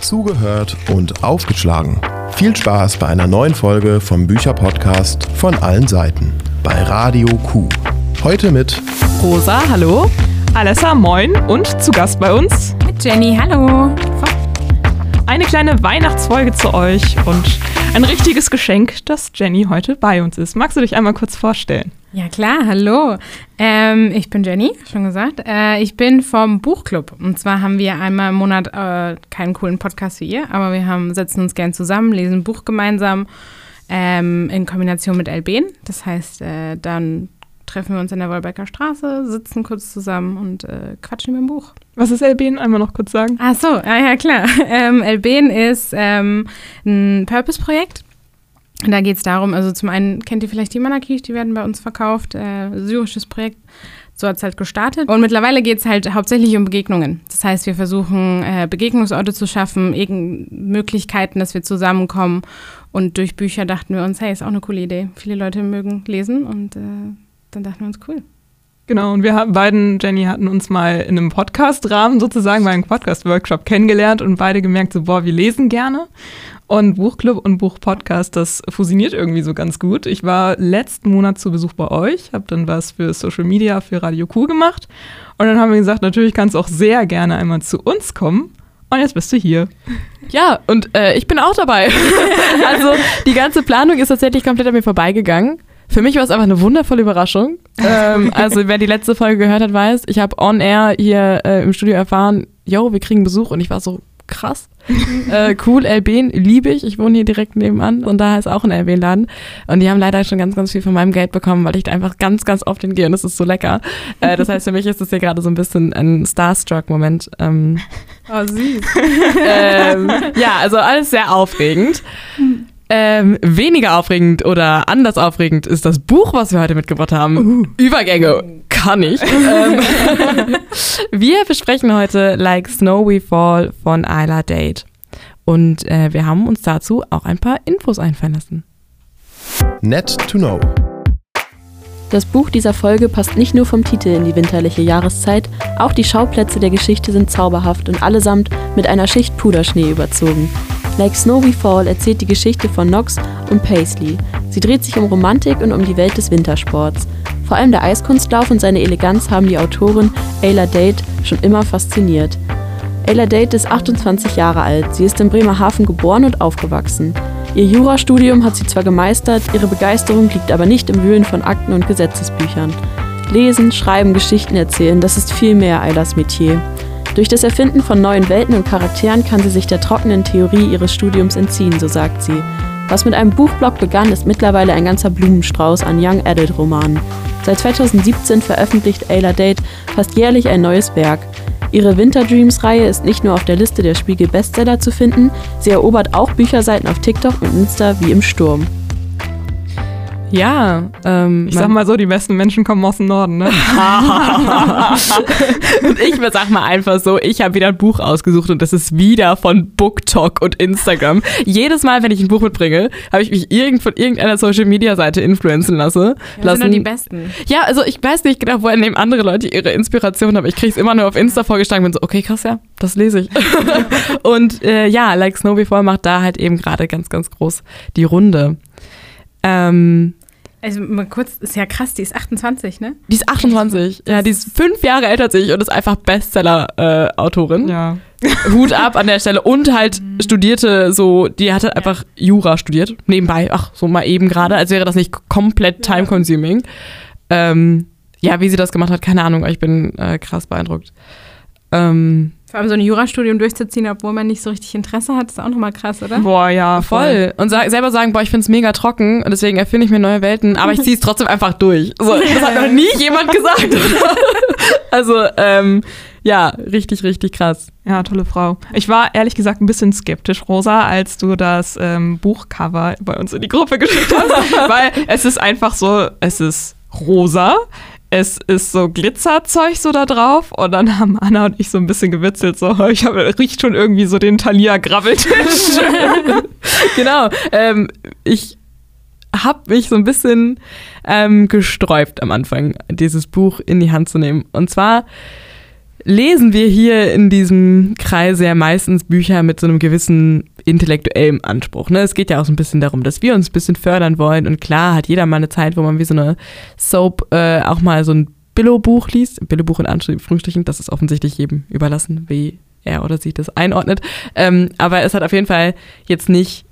Zugehört und aufgeschlagen. Viel Spaß bei einer neuen Folge vom Bücherpodcast von allen Seiten bei Radio Q. Heute mit Rosa, hallo. Alessa, moin. Und zu Gast bei uns Mit Jenny, hallo. eine kleine Weihnachtsfolge zu euch und ein richtiges Geschenk, dass Jenny heute bei uns ist. Magst du dich einmal kurz vorstellen? Ja klar, hallo. Ähm, ich bin Jenny, schon gesagt. Äh, ich bin vom Buchclub. Und zwar haben wir einmal im Monat äh, keinen coolen Podcast wie ihr, aber wir haben, setzen uns gern zusammen, lesen ein Buch gemeinsam ähm, in Kombination mit Elben. Das heißt, äh, dann treffen wir uns in der Wolbecker Straße, sitzen kurz zusammen und äh, quatschen über ein Buch. Was ist Elben? Einmal noch kurz sagen. Ach so, ja, ja klar. Ähm, Elben ist ähm, ein Purpose-Projekt. Da geht es darum, also zum einen kennt ihr vielleicht die Manakis, die werden bei uns verkauft, äh, syrisches Projekt. So hat es halt gestartet. Und mittlerweile geht es halt hauptsächlich um Begegnungen. Das heißt, wir versuchen, äh, Begegnungsorte zu schaffen, Möglichkeiten, dass wir zusammenkommen. Und durch Bücher dachten wir uns, hey, ist auch eine coole Idee. Viele Leute mögen lesen und äh, dann dachten wir uns, cool. Genau, und wir haben beiden, Jenny, hatten uns mal in einem Podcast-Rahmen sozusagen bei einem Podcast-Workshop kennengelernt und beide gemerkt, so, boah, wir lesen gerne. Und Buchclub und Buchpodcast, das fusioniert irgendwie so ganz gut. Ich war letzten Monat zu Besuch bei euch, habe dann was für Social Media, für Radio Q gemacht. Und dann haben wir gesagt, natürlich kannst du auch sehr gerne einmal zu uns kommen. Und jetzt bist du hier. Ja, und äh, ich bin auch dabei. also die ganze Planung ist tatsächlich komplett an mir vorbeigegangen. Für mich war es einfach eine wundervolle Überraschung. ähm, also wer die letzte Folge gehört hat, weiß, ich habe on air hier äh, im Studio erfahren, yo, wir kriegen Besuch und ich war so krass. äh, cool, Elben, liebe ich. Ich wohne hier direkt nebenan und da ist auch ein Elben-Laden. Und die haben leider schon ganz, ganz viel von meinem Geld bekommen, weil ich da einfach ganz, ganz oft hingehe und es ist so lecker. Äh, das heißt, für mich ist das hier gerade so ein bisschen ein Starstruck-Moment. Ähm, Oh, süß. ähm, ja, also alles sehr aufregend. Ähm, weniger aufregend oder anders aufregend ist das Buch, was wir heute mitgebracht haben. Übergänge kann ich. ähm, wir besprechen heute Like Snow We Fall von Isla Date. Und äh, wir haben uns dazu auch ein paar Infos einfallen lassen. Net to Know. Das Buch dieser Folge passt nicht nur vom Titel in die winterliche Jahreszeit, auch die Schauplätze der Geschichte sind zauberhaft und allesamt mit einer Schicht Puderschnee überzogen. Like Snow We Fall erzählt die Geschichte von Knox und Paisley. Sie dreht sich um Romantik und um die Welt des Wintersports. Vor allem der Eiskunstlauf und seine Eleganz haben die Autorin Ayla Date schon immer fasziniert. Ayla Date ist 28 Jahre alt. Sie ist in Bremerhaven geboren und aufgewachsen. Ihr Jurastudium hat sie zwar gemeistert, ihre Begeisterung liegt aber nicht im Wühlen von Akten und Gesetzesbüchern. Lesen, Schreiben, Geschichten erzählen, das ist viel mehr Aylas Metier. Durch das Erfinden von neuen Welten und Charakteren kann sie sich der trockenen Theorie ihres Studiums entziehen, so sagt sie. Was mit einem Buchblog begann, ist mittlerweile ein ganzer Blumenstrauß an Young Adult Romanen. Seit 2017 veröffentlicht Ayla Date fast jährlich ein neues Werk. Ihre Winter Dreams Reihe ist nicht nur auf der Liste der Spiegel Bestseller zu finden, sie erobert auch Bücherseiten auf TikTok und Insta wie im Sturm. Ja, ähm, Ich sag mal so, die besten Menschen kommen aus dem Norden, ne? und ich sag mal einfach so, ich habe wieder ein Buch ausgesucht und das ist wieder von BookTok und Instagram. Jedes Mal, wenn ich ein Buch mitbringe, habe ich mich irgend von irgendeiner Social Media Seite influenzen lasse, Das lassen. sind die Besten. ja, also ich weiß nicht genau, woher nehmen andere Leute ihre Inspiration, aber ich kriege es immer nur auf Insta vorgeschlagen und bin so, okay, krass, ja, das lese ich. und äh, ja, Like Snow Before macht da halt eben gerade ganz, ganz groß die Runde. Ähm, Also mal kurz, ist ja krass, die ist 28, ne? die ist 28, ja, die ist fünf Jahre älter als ich und ist einfach Bestseller-Autorin. Ja. Hut ab an der Stelle und halt studierte so, die hatte einfach Jura studiert, nebenbei, ach, so mal eben gerade, als wäre das nicht komplett time-consuming. Ähm, ja, wie sie das gemacht hat, keine Ahnung, aber ich bin äh, krass beeindruckt. Ähm, Vor allem so ein Jurastudium durchzuziehen, obwohl man nicht so richtig Interesse hat, ist auch nochmal krass, oder? Boah, ja, voll. Und sa selber sagen, boah, ich find's mega trocken und deswegen erfinde ich mir neue Welten, aber ich ziehe es trotzdem einfach durch. So, das hat noch nie jemand gesagt. also, ähm, ja, richtig, richtig krass. Ja, tolle Frau. Ich war ehrlich gesagt ein bisschen skeptisch, Rosa, als du das ähm, Buchcover bei uns in die Gruppe geschickt hast, weil es ist einfach so, es ist rosa, es ist so Glitzerzeug so da drauf und dann haben Anna und ich so ein bisschen gewitzelt, so, ich hab, riecht schon irgendwie so den Thalia-Grabbeltisch. genau. Ähm, ich habe mich so ein bisschen ähm, gesträubt am Anfang, dieses Buch in die Hand zu nehmen. Und zwar lesen wir hier in diesem Kreis ja meistens Bücher mit so einem gewissen intellektuellen Anspruch. Ne? Es geht ja auch so ein bisschen darum, dass wir uns ein bisschen fördern wollen. Und klar hat jeder mal eine Zeit, wo man wie so eine Soap äh, auch mal so ein Billo-Buch liest. Billo-Buch in Anführungsstrichen, das ist offensichtlich jedem überlassen, wie er oder sie das einordnet. Ähm, aber es hat auf jeden Fall jetzt nicht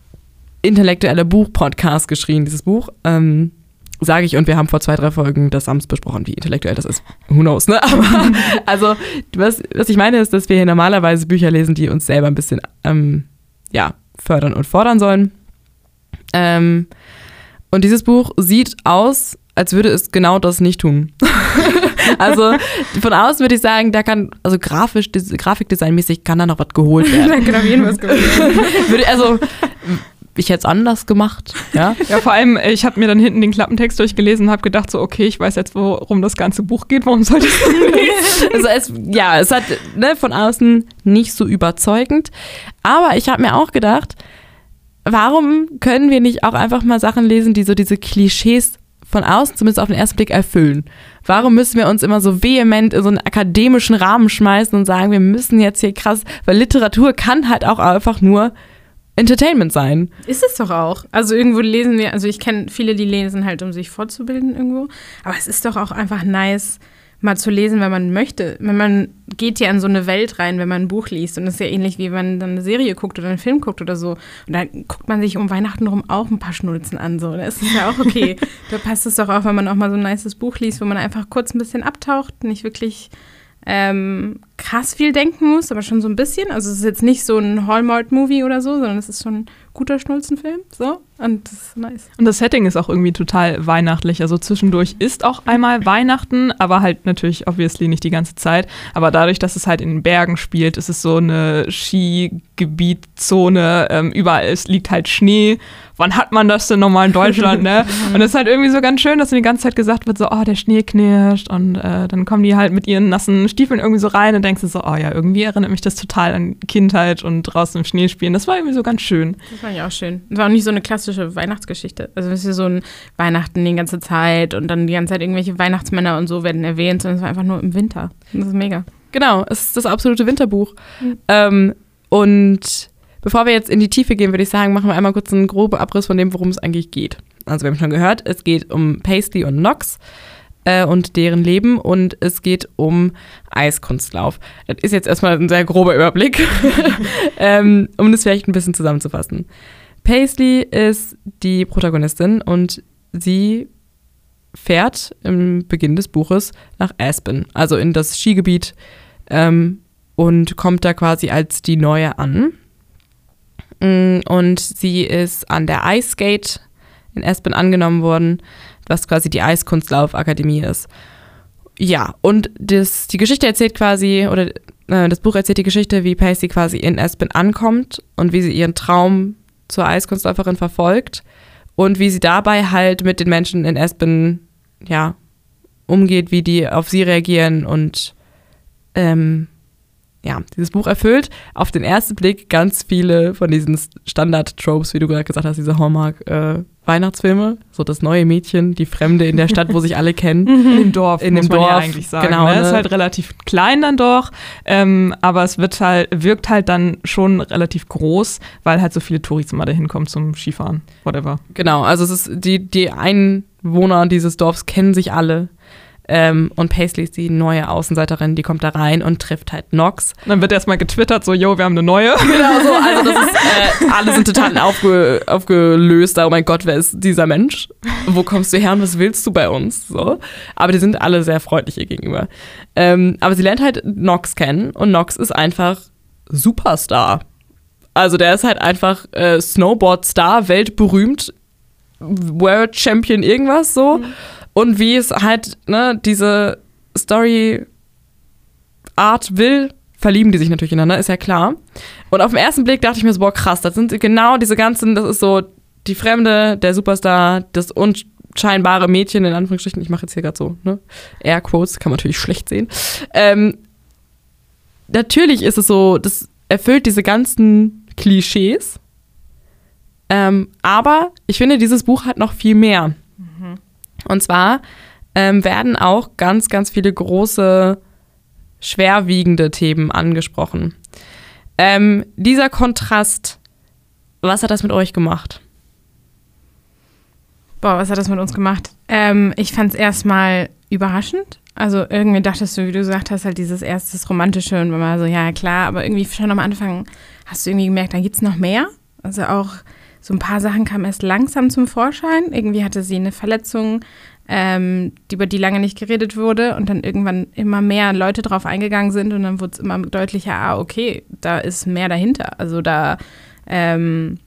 intellektuelle Buch-Podcast geschrien, dieses Buch. Ähm, sage ich, und wir haben vor zwei, drei Folgen das Sams besprochen, wie intellektuell das ist. Who knows, ne? Aber also, was, was ich meine, ist, dass wir hier normalerweise Bücher lesen, die uns selber ein bisschen ähm, ja, fördern und fordern sollen. Ähm, und dieses Buch sieht aus, als würde es genau das nicht tun. also von außen würde ich sagen, da kann, also grafisch, grafikdesignmäßig kann da noch was geholt werden. da kann auf jeden was geholt werden. also ich es anders gemacht. Ja, ja vor allem, äh, ich habe mir dann hinten den Klappentext durchgelesen und habe gedacht, so, okay, ich weiß jetzt, worum das ganze Buch geht, warum sollte ich es lesen? also es, ja, es hat ne, von außen nicht so überzeugend. Aber ich habe mir auch gedacht, warum können wir nicht auch einfach mal Sachen lesen, die so diese Klischees von außen zumindest auf den ersten Blick erfüllen? Warum müssen wir uns immer so vehement in so einen akademischen Rahmen schmeißen und sagen, wir müssen jetzt hier krass, weil Literatur kann halt auch einfach nur Entertainment sein. Ist es doch auch. Also irgendwo lesen wir, also ich kenne viele, die lesen halt, um sich fortzubilden irgendwo. Aber es ist doch auch einfach nice, mal zu lesen, wenn man möchte. Wenn man geht ja in so eine Welt rein, wenn man ein Buch liest. Und das ist ja ähnlich wie wenn man dann eine Serie guckt oder einen Film guckt oder so. Und dann guckt man sich um Weihnachten rum auch ein paar Schnulzen an. So. Da ist es ja auch okay. da passt es doch auch, wenn man auch mal so ein nices Buch liest, wo man einfach kurz ein bisschen abtaucht, nicht wirklich ähm, krass viel denken muss, aber schon so ein bisschen. Also es ist jetzt nicht so ein Hallmark-Movie oder so, sondern es ist schon ein guter Schnulzenfilm. So. Und das ist nice. Und das Setting ist auch irgendwie total weihnachtlich. Also zwischendurch ist auch einmal Weihnachten, aber halt natürlich obviously nicht die ganze Zeit. Aber dadurch, dass es halt in den Bergen spielt, ist es so eine Skigebietzone. Ähm, überall ist, liegt halt Schnee. Wann hat man das denn nochmal in Deutschland, ne? Und es ist halt irgendwie so ganz schön, dass die ganze Zeit gesagt wird, so, oh, der Schnee knirscht. Und äh, dann kommen die halt mit ihren nassen Stiefeln irgendwie so rein und denkst du so, oh ja, irgendwie erinnert mich das total an Kindheit und draußen im Schnee spielen. Das war irgendwie so ganz schön. Das war ja auch schön. Das war auch nicht so eine klassische klassische Weihnachtsgeschichte. Also es ist so ein Weihnachten die ganze Zeit und dann die ganze Zeit irgendwelche Weihnachtsmänner und so werden erwähnt, sondern es war einfach nur im Winter. Das ist mega. Genau, es ist das absolute Winterbuch. Mhm. Ähm, und bevor wir jetzt in die Tiefe gehen, würde ich sagen, machen wir einmal kurz einen groben Abriss von dem, worum es eigentlich geht. Also wir haben schon gehört, es geht um Paisley und Knox äh, und deren Leben und es geht um Eiskunstlauf. Das ist jetzt erstmal ein sehr grober Überblick, ähm, um das vielleicht ein bisschen zusammenzufassen. Paisley ist die Protagonistin und sie fährt im Beginn des Buches nach Aspen, also in das Skigebiet ähm, und kommt da quasi als die Neue an. Mm, und sie ist an der Ice Skate in Aspen angenommen worden, was quasi die Eiskunstlaufakademie ist. Ja, und das, die Geschichte erzählt quasi, oder äh, das Buch erzählt die Geschichte, wie Paisley quasi in Aspen ankommt und wie sie ihren Traum zur Eiskunstläuferin verfolgt und wie sie dabei halt mit den Menschen in Aspen, ja, umgeht, wie die auf sie reagieren und ähm, ja, dieses Buch erfüllt auf den ersten Blick ganz viele von diesen Standard-Tropes, wie du gerade gesagt hast, diese Hallmark-Weihnachtsfilme. Äh, so das neue Mädchen, die Fremde in der Stadt, wo sich alle kennen. In dem Dorf, in dem Dorf, ja eigentlich sagen. Genau, ne? ne? Ist halt relativ klein dann doch, ähm, aber es wird halt, wirkt halt dann schon relativ groß, weil halt so viele Touristen mal dahin kommen zum Skifahren, whatever. Genau, also es ist die, die Einwohner dieses Dorfs kennen sich alle. Ähm, und Paisley ist die neue Außenseiterin, die kommt da rein und trifft halt Nox. Und dann wird erstmal getwittert, so, yo, wir haben eine neue. Genau so, also das ist, äh, alle sind total aufge, aufgelöst, oh mein Gott, wer ist dieser Mensch? Wo kommst du her und was willst du bei uns? So. Aber die sind alle sehr freundlich ihr gegenüber. Ähm, aber sie lernt halt Nox kennen und Nox ist einfach Superstar. Also der ist halt einfach äh, Snowboard-Star, weltberühmt, World Champion irgendwas so. Mhm und wie es halt ne, diese Story Art will, verlieben die sich natürlich ineinander, ist ja klar. Und auf den ersten Blick dachte ich mir so, boah, krass, das sind genau diese ganzen, das ist so die Fremde, der Superstar, das unscheinbare Mädchen, in Anführungsstrichen, ich mache jetzt hier gerade so, ne? Air Quotes, kann man natürlich schlecht sehen. Ähm, natürlich ist es so, das erfüllt diese ganzen Klischees. Ähm, aber ich finde, dieses Buch hat noch viel mehr. Und zwar ähm, werden auch ganz, ganz viele große schwerwiegende Themen angesprochen. Ähm, dieser Kontrast, was hat das mit euch gemacht? Boah, was hat das mit uns gemacht? Ähm, ich fand es erstmal überraschend. Also irgendwie dachtest du, wie du gesagt hast, halt dieses erstes Romantische und man war so, ja klar, aber irgendwie schon am Anfang hast du irgendwie gemerkt, da gibt es noch mehr. Also auch so ein paar Sachen kamen erst langsam zum Vorschein. Irgendwie hatte sie eine Verletzung, ähm, über die lange nicht geredet wurde und dann irgendwann immer mehr Leute drauf eingegangen sind und dann wurde es immer deutlicher, ah, okay, da ist mehr dahinter. Also da, ähm,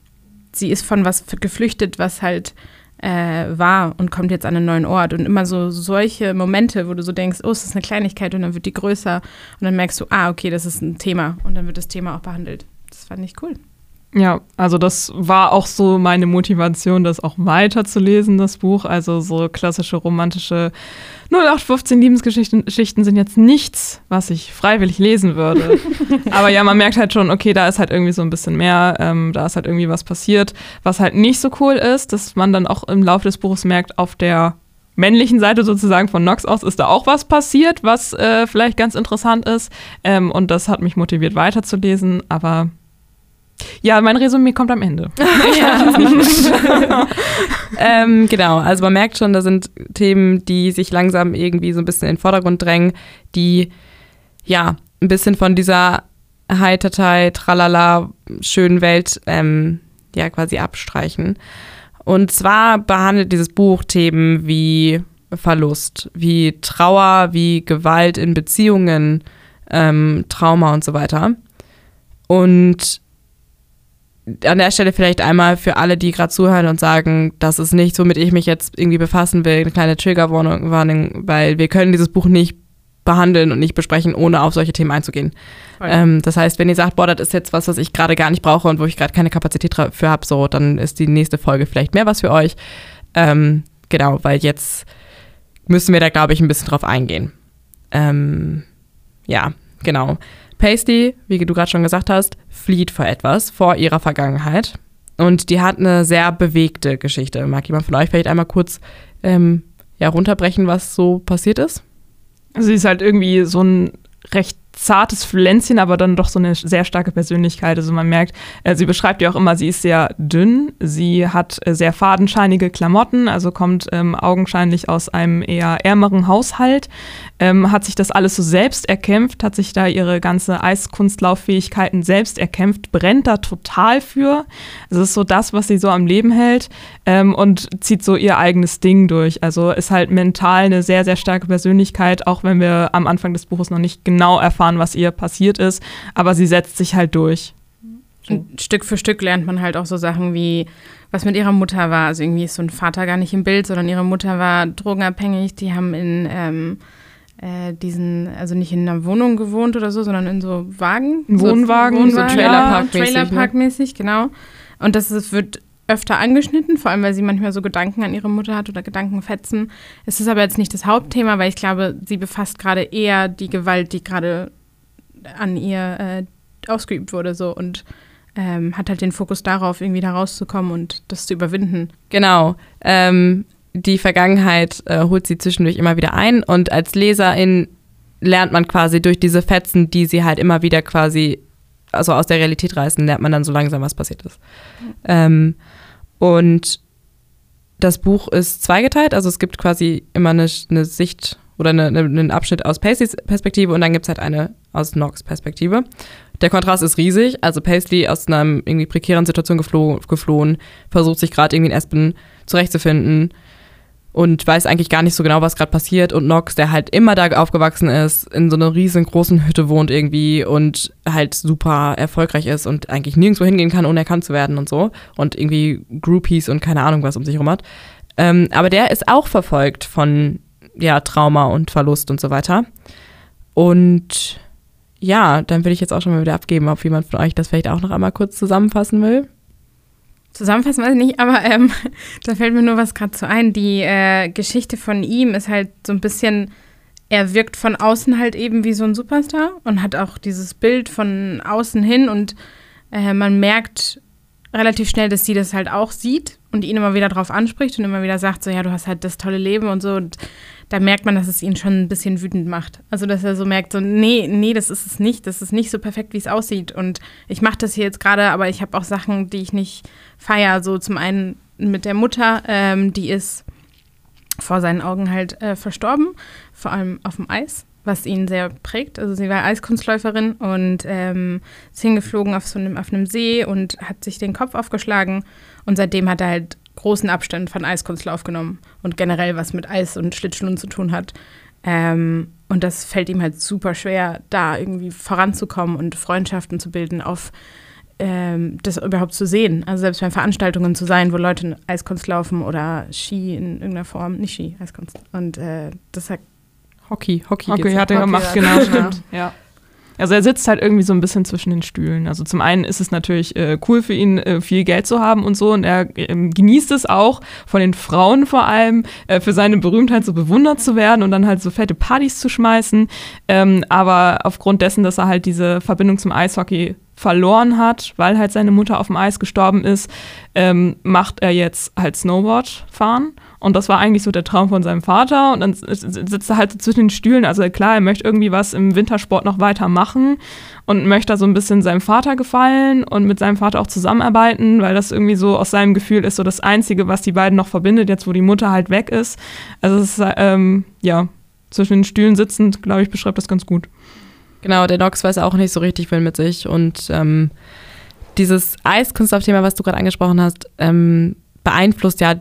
sie ist von was geflüchtet, was halt äh, war und kommt jetzt an einen neuen Ort. Und immer so solche Momente, wo du so denkst, oh, es ist eine Kleinigkeit und dann wird die größer und dann merkst du, ah, okay, das ist ein Thema und dann wird das Thema auch behandelt. Das fand ich cool. Ja, also das war auch so meine Motivation, das auch weiter zu lesen, das Buch. Also so klassische romantische 0815 Liebesgeschichten sind jetzt nichts, was ich freiwillig lesen würde. Aber ja, man merkt halt schon, okay, da ist halt irgendwie so ein bisschen mehr, ähm, da ist halt irgendwie was passiert. Was halt nicht so cool ist, dass man dann auch im Laufe des Buches merkt, auf der männlichen Seite sozusagen von Nox aus ist da auch was passiert, was äh, vielleicht ganz interessant ist. Ähm, und das hat mich motiviert weiterzulesen, aber ja, mein Resümee kommt am Ende. ähm, genau, also man merkt schon, da sind Themen, die sich langsam irgendwie so ein bisschen in den Vordergrund drängen, die ja ein bisschen von dieser Heitertei, Tralala, schönen Welt ähm, ja quasi abstreichen. Und zwar behandelt dieses Buch Themen wie Verlust, wie Trauer, wie Gewalt in Beziehungen, ähm, Trauma und so weiter. Und an der Stelle vielleicht einmal für alle, die gerade zuhören und sagen, das ist nichts, womit ich mich jetzt irgendwie befassen will, eine kleine Triggerwarnung, weil wir können dieses Buch nicht behandeln und nicht besprechen, ohne auf solche Themen einzugehen. Ähm, das heißt, wenn ihr sagt, boah, das ist jetzt was, was ich gerade gar nicht brauche und wo ich gerade keine Kapazität für habe, so, dann ist die nächste Folge vielleicht mehr was für euch. Ähm, genau, weil jetzt müssen wir da, glaube ich, ein bisschen drauf eingehen. Ähm, ja, genau. Pasty, wie du gerade schon gesagt hast, flieht vor etwas, vor ihrer Vergangenheit. Und die hat eine sehr bewegte Geschichte. Mag jemand von euch vielleicht einmal kurz ähm, ja, runterbrechen, was so passiert ist? Sie ist halt irgendwie so ein recht zartes Pflänzchen, aber dann doch so eine sehr starke Persönlichkeit. Also man merkt, äh, sie beschreibt ja auch immer, sie ist sehr dünn, sie hat äh, sehr fadenscheinige Klamotten, also kommt ähm, augenscheinlich aus einem eher ärmeren Haushalt, ähm, hat sich das alles so selbst erkämpft, hat sich da ihre ganze Eiskunstlauffähigkeiten selbst erkämpft, brennt da total für. Das ist so das, was sie so am Leben hält ähm, und zieht so ihr eigenes Ding durch. Also ist halt mental eine sehr, sehr starke Persönlichkeit, auch wenn wir am Anfang des Buches noch nicht genau erfahren, erfahren, was ihr passiert ist, aber sie setzt sich halt durch. Und Stück für Stück lernt man halt auch so Sachen wie, was mit ihrer Mutter war. Also irgendwie ist so ein Vater gar nicht im Bild, sondern ihre Mutter war drogenabhängig. Die haben in ähm, äh, diesen, also nicht in einer Wohnung gewohnt oder so, sondern in so Wagen. Wohnwagen, so, so Trailerpark-mäßig. Trailerpark-mäßig, ne? genau. Und das ist, wird öfter angeschnitten, vor allem weil sie manchmal so Gedanken an ihre Mutter hat oder Gedankenfetzen. Es ist aber jetzt nicht das Hauptthema, weil ich glaube, sie befasst gerade eher die Gewalt, die gerade an ihr äh, ausgeübt wurde, so und ähm, hat halt den Fokus darauf, irgendwie da rauszukommen und das zu überwinden. Genau. Ähm, die Vergangenheit äh, holt sie zwischendurch immer wieder ein und als Leserin lernt man quasi durch diese Fetzen, die sie halt immer wieder quasi also aus der Realität reißen, lernt man dann so langsam, was passiert ist. Ähm, und das Buch ist zweigeteilt, also es gibt quasi immer eine, eine Sicht oder eine, eine, einen Abschnitt aus Paceys Perspektive und dann gibt es halt eine aus Nox Perspektive. Der Kontrast ist riesig, also Paisley aus einer irgendwie prekären Situation geflohen, geflohen versucht sich gerade irgendwie in Aspen zurechtzufinden und weiß eigentlich gar nicht so genau, was gerade passiert. Und Nox, der halt immer da aufgewachsen ist, in so einer riesengroßen Hütte wohnt irgendwie und halt super erfolgreich ist und eigentlich nirgendwo hingehen kann, ohne erkannt zu werden und so. Und irgendwie Groupies und keine Ahnung was um sich herum hat. Ähm, aber der ist auch verfolgt von ja, Trauma und Verlust und so weiter. Und ja, dann will ich jetzt auch schon mal wieder abgeben, ob jemand von euch das vielleicht auch noch einmal kurz zusammenfassen will. Zusammenfassen weiß ich nicht, aber ähm, da fällt mir nur was gerade zu ein. Die äh, Geschichte von ihm ist halt so ein bisschen, er wirkt von außen halt eben wie so ein Superstar und hat auch dieses Bild von außen hin und äh, man merkt relativ schnell, dass sie das halt auch sieht und ihn immer wieder drauf anspricht und immer wieder sagt, so ja, du hast halt das tolle Leben und so. Und da merkt man, dass es ihn schon ein bisschen wütend macht. Also dass er so merkt, so nee, nee, das ist es nicht, das ist nicht so perfekt, wie es aussieht. Und ich mache das hier jetzt gerade, aber ich habe auch Sachen, die ich nicht feiere. So zum einen mit der Mutter, ähm, die ist vor seinen Augen halt äh, verstorben, vor allem auf dem Eis was ihn sehr prägt. Also sie war Eiskunstläuferin und ähm, ist hingeflogen auf so einem, auf einem See und hat sich den Kopf aufgeschlagen. Und seitdem hat er halt großen Abstand von Eiskunstlauf genommen und generell was mit Eis und Schlittschuhen zu tun hat. Ähm, und das fällt ihm halt super schwer, da irgendwie voranzukommen und Freundschaften zu bilden, auf ähm, das überhaupt zu sehen. Also selbst bei Veranstaltungen zu sein, wo Leute Eiskunst laufen oder Ski in irgendeiner Form, nicht Ski, Eiskunst. Und äh, das hat Hockey, Hockey. Hockey hat er gemacht, genau, stimmt. Ja. Also er sitzt halt irgendwie so ein bisschen zwischen den Stühlen. Also zum einen ist es natürlich äh, cool für ihn, äh, viel Geld zu haben und so. Und er äh, genießt es auch, von den Frauen vor allem, äh, für seine Berühmtheit so bewundert zu werden und dann halt so fette Partys zu schmeißen. Ähm, aber aufgrund dessen, dass er halt diese Verbindung zum Eishockey verloren hat, weil halt seine Mutter auf dem Eis gestorben ist, ähm, macht er jetzt halt Snowboard fahren und das war eigentlich so der Traum von seinem Vater. Und dann sitzt er halt so zwischen den Stühlen. Also klar, er möchte irgendwie was im Wintersport noch weiter machen und möchte da so ein bisschen seinem Vater gefallen und mit seinem Vater auch zusammenarbeiten, weil das irgendwie so aus seinem Gefühl ist so das Einzige, was die beiden noch verbindet, jetzt wo die Mutter halt weg ist. Also es ist, ähm, ja, zwischen den Stühlen sitzend, glaube ich, beschreibt das ganz gut. Genau, der Nox weiß auch nicht so richtig viel mit sich und ähm, dieses Eiskunstlauf-Thema, was du gerade angesprochen hast, ähm, beeinflusst ja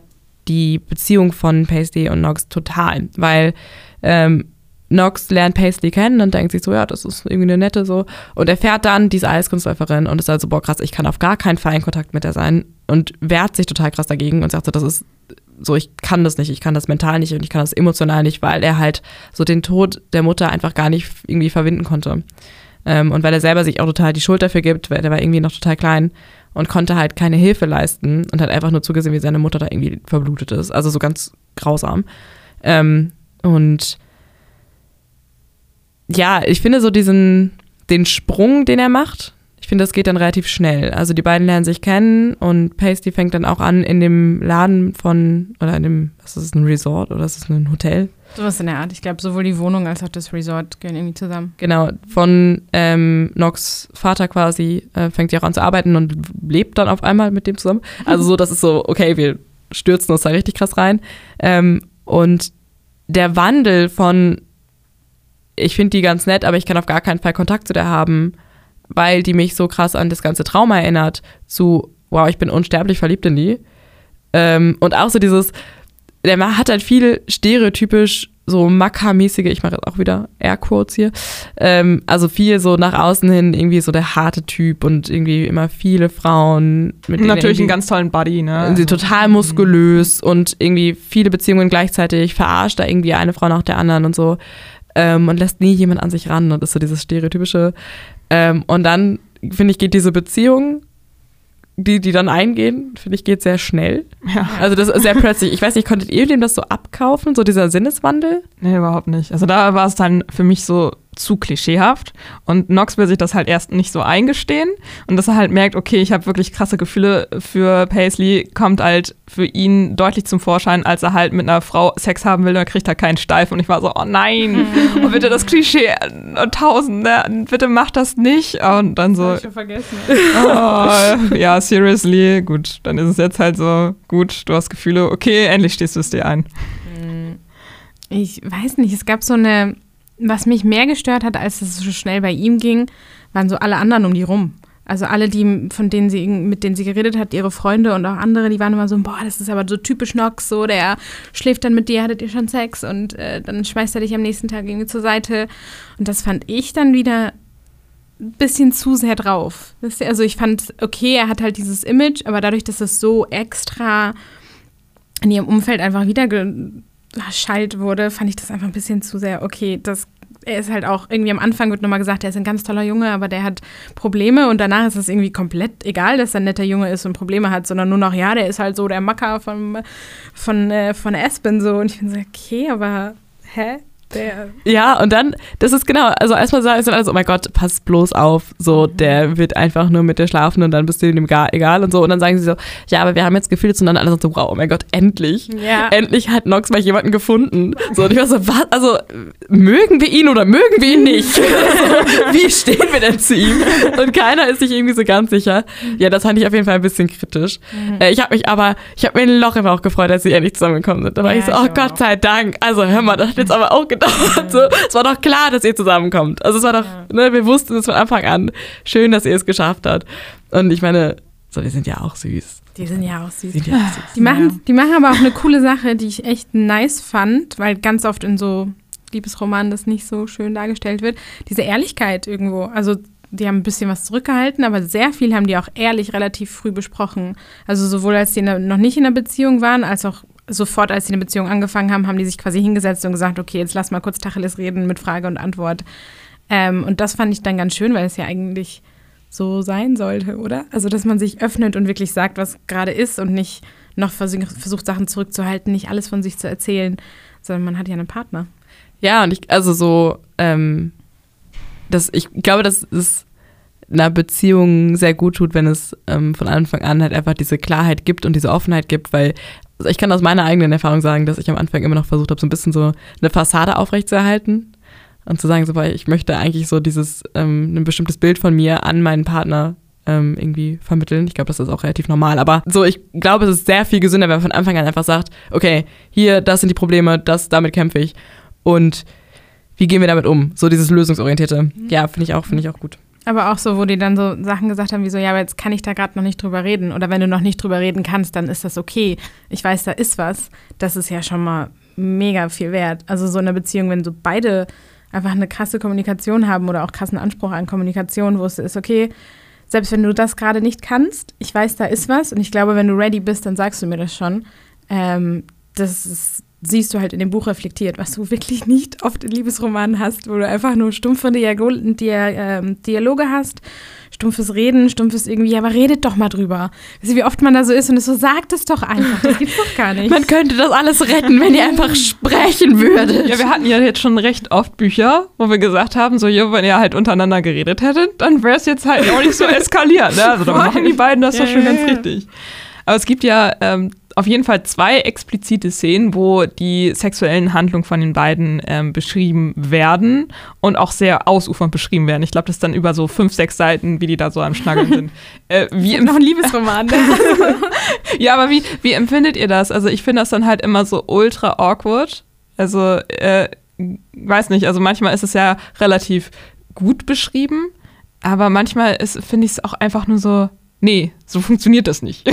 die Beziehung von Paisley und Nox total, weil ähm, Nox lernt Paisley kennen und denkt sich so, ja, das ist irgendwie eine nette so. Und er fährt dann diese Eiskunstläuferin und ist also, boah, krass, ich kann auf gar keinen Fall in Kontakt mit der sein und wehrt sich total krass dagegen und sagt so, das ist so, ich kann das nicht, ich kann das mental nicht und ich kann das emotional nicht, weil er halt so den Tod der Mutter einfach gar nicht irgendwie verwinden konnte. Ähm, und weil er selber sich auch total die Schuld dafür gibt, weil der war irgendwie noch total klein und konnte halt keine Hilfe leisten und hat einfach nur zugesehen, wie seine Mutter da irgendwie verblutet ist. Also so ganz grausam. Ähm, und ja, ich finde so diesen, den Sprung, den er macht, ich finde, das geht dann relativ schnell. Also die beiden lernen sich kennen und Pasty fängt dann auch an in dem Laden von, oder in dem, was ist das, ein Resort oder ist das ein Hotel? Sowas in der Art. Ich glaube, sowohl die Wohnung als auch das Resort gehören irgendwie zusammen. Genau, von ähm, Nox Vater quasi äh, fängt sie auch an zu arbeiten und lebt dann auf einmal mit dem zusammen. Also so, das ist so, okay, wir stürzen uns da richtig krass rein. Ähm, und der Wandel von, ich finde die ganz nett, aber ich kann auf gar keinen Fall Kontakt zu der haben, weil die mich so krass an das ganze Trauma erinnert, zu, wow, ich bin unsterblich verliebt in die. Ähm, und auch so dieses, der hat halt viel stereotypisch so Macker-mäßige, ich mache jetzt auch wieder Airquotes hier, ähm, also viel so nach außen hin irgendwie so der harte Typ und irgendwie immer viele Frauen. Mit Natürlich einen ganz tollen Buddy, ne? Also, total muskulös und irgendwie viele Beziehungen gleichzeitig, verarscht da irgendwie eine Frau nach der anderen und so ähm, und lässt nie jemand an sich ran und ist so dieses stereotypische ähm, und dann, finde ich, geht diese Beziehung, die die dann eingehen, finde ich, geht sehr schnell. Ja. Also das ist sehr plötzlich. Ich weiß nicht, konntet ihr dem das so abkaufen, so dieser Sinneswandel? Nee, überhaupt nicht. Also da war es dann für mich so, zu klischeehaft. Und Nox will sich das halt erst nicht so eingestehen. Und dass er halt merkt, okay, ich habe wirklich krasse Gefühle für Paisley, kommt halt für ihn deutlich zum Vorschein, als er halt mit einer Frau Sex haben will, dann kriegt er keinen Steif. Und ich war so, oh nein, oh, bitte das Klischee, oh, tausend, ne? bitte mach das nicht. Und dann so. Hab ich schon vergessen. Oh, ja, seriously, gut, dann ist es jetzt halt so, gut, du hast Gefühle, okay, endlich stehst du es dir ein. Ich weiß nicht, es gab so eine was mich mehr gestört hat, als es so schnell bei ihm ging, waren so alle anderen um die rum. Also alle, die, von denen sie, mit denen sie geredet hat, ihre Freunde und auch andere, die waren immer so, boah, das ist aber so typisch Nox, so, der schläft dann mit dir, hattet ihr schon Sex und äh, dann schmeißt er dich am nächsten Tag irgendwie zur Seite. Und das fand ich dann wieder ein bisschen zu sehr drauf. Also ich fand, okay, er hat halt dieses Image, aber dadurch, dass es so extra in ihrem Umfeld einfach wieder Schalt wurde, fand ich das einfach ein bisschen zu sehr, okay, das er ist halt auch irgendwie am Anfang wird nochmal gesagt, er ist ein ganz toller Junge, aber der hat Probleme und danach ist es irgendwie komplett egal, dass er ein netter Junge ist und Probleme hat, sondern nur noch, ja, der ist halt so der Macker von, von, äh, von Aspen so und ich bin so, okay, aber hä? Der, Ja, und dann, das ist genau, also erstmal sagen sie alle so, oh mein Gott, pass bloß auf, so, der wird einfach nur mit dir schlafen und dann bist du ihm gar egal und so. Und dann sagen sie so, ja, aber wir haben jetzt Gefühle zueinander. Alle sind so, wow, oh mein Gott, endlich. ja. Endlich hat Nox mal jemanden gefunden. So, und ich war so, was, also, mögen wir ihn oder mögen wir ihn nicht? so, wie stehen wir denn zu ihm? Und keiner ist sich irgendwie so ganz sicher. Ja, das fand ich auf jeden Fall ein bisschen kritisch. Äh, ich habe mich aber, ich habe mir ein Loch im Bauch gefreut, als sie endlich zusammengekommen sind. Da war Ja, ich so, oh auch. Gott sei Dank. Also, hör mal, das hat jetzt aber auch gedauert. So, es war doch klar, dass ihr zusammenkommt. Also, es war doch, ne, wir wussten es von Anfang an. Schön, dass ihr es geschafft habt. Und ich meine, so, die sind ja auch süß. Die sind ja auch süß. Sind ja auch süß. Die machen, die machen aber auch eine coole Sache, die ich echt nice fand, weil ganz oft in so Liebesromanen das nicht so schön dargestellt wird. Diese Ehrlichkeit irgendwo. Also die haben ein bisschen was zurückgehalten, aber sehr viel haben die auch ehrlich relativ früh besprochen. Also sowohl als die der, noch nicht in der Beziehung waren, als auch sofort, als sie eine Beziehung angefangen haben, haben die sich quasi hingesetzt und gesagt, okay, jetzt lass mal kurz Tacheles reden mit Frage und Antwort. Ähm, und das fand ich dann ganz schön, weil es ja eigentlich so sein sollte, oder? Also, dass man sich öffnet und wirklich sagt, was gerade ist und nicht noch versucht, Sachen zurückzuhalten, nicht alles von sich zu erzählen, sondern man hat ja einen Partner. Ja, und ich, also so, ähm, das, ich glaube, dass es einer Beziehung sehr gut tut, wenn es ähm, von Anfang an halt einfach diese Klarheit gibt und diese Offenheit gibt, weil also ich kann aus meiner eigenen Erfahrung sagen, dass ich am Anfang immer noch versucht habe, so ein bisschen so eine Fassade aufrechtzuerhalten und zu sagen, so, weil ich möchte eigentlich so dieses, ähm, ein bestimmtes Bild von mir an meinen Partner ähm, irgendwie vermitteln. Ich glaube, das ist auch relativ normal. Aber so, ich glaube, es ist sehr viel gesünder, wenn man von Anfang an einfach sagt, okay, hier, das sind die Probleme, das, damit kämpfe ich. Und wie gehen wir damit um? So dieses Lösungsorientierte. Ja, finde ich auch, finde ich auch gut. Aber auch so, wo die dann so Sachen gesagt haben, wie so, ja, aber jetzt kann ich da gerade noch nicht drüber reden. Oder wenn du noch nicht drüber reden kannst, dann ist das okay. Ich weiß, da ist was. Das ist ja schon mal mega viel wert. Also so in einer Beziehung, wenn so beide einfach eine krasse Kommunikation haben oder auch krassen Anspruch an Kommunikation, wo es ist, okay, selbst wenn du das gerade nicht kannst, ich weiß, da ist was. Und ich glaube, wenn du ready bist, dann sagst du mir das schon. Ähm, das ist, siehst du halt in dem Buch reflektiert, was du wirklich nicht oft in Liebesromanen hast, wo du einfach nur stumpfe ähm, Dialoge hast, stumpfes Reden, stumpfes irgendwie, ja, aber redet doch mal drüber. Wisst ihr, wie oft man da so ist und es so, sagt es doch einfach, das gibt's doch gar nicht. Man könnte das alles retten, wenn ihr einfach sprechen würdet. Ja, wir hatten ja jetzt schon recht oft Bücher, wo wir gesagt haben, so, jo, wenn ihr halt untereinander geredet hättet, dann wäre es jetzt halt auch nicht so eskaliert. Ne? Also dann machen die beiden das doch Ja, schon ja, ganz ja. richtig. Aber es gibt ja ähm, auf jeden Fall zwei explizite Szenen, wo die sexuellen Handlungen von den beiden ähm, beschrieben werden und auch sehr ausufernd beschrieben werden. Ich glaube, das ist dann über so fünf, sechs Seiten, wie die da so am Schnaggeln sind. Äh, wie noch ein Liebesroman. ne? ja, aber wie, wie empfindet ihr das? Also ich finde das dann halt immer so ultra awkward. Also, äh, weiß nicht, also manchmal ist es ja relativ gut beschrieben, aber manchmal finde ich es auch einfach nur so, nee, so funktioniert das nicht.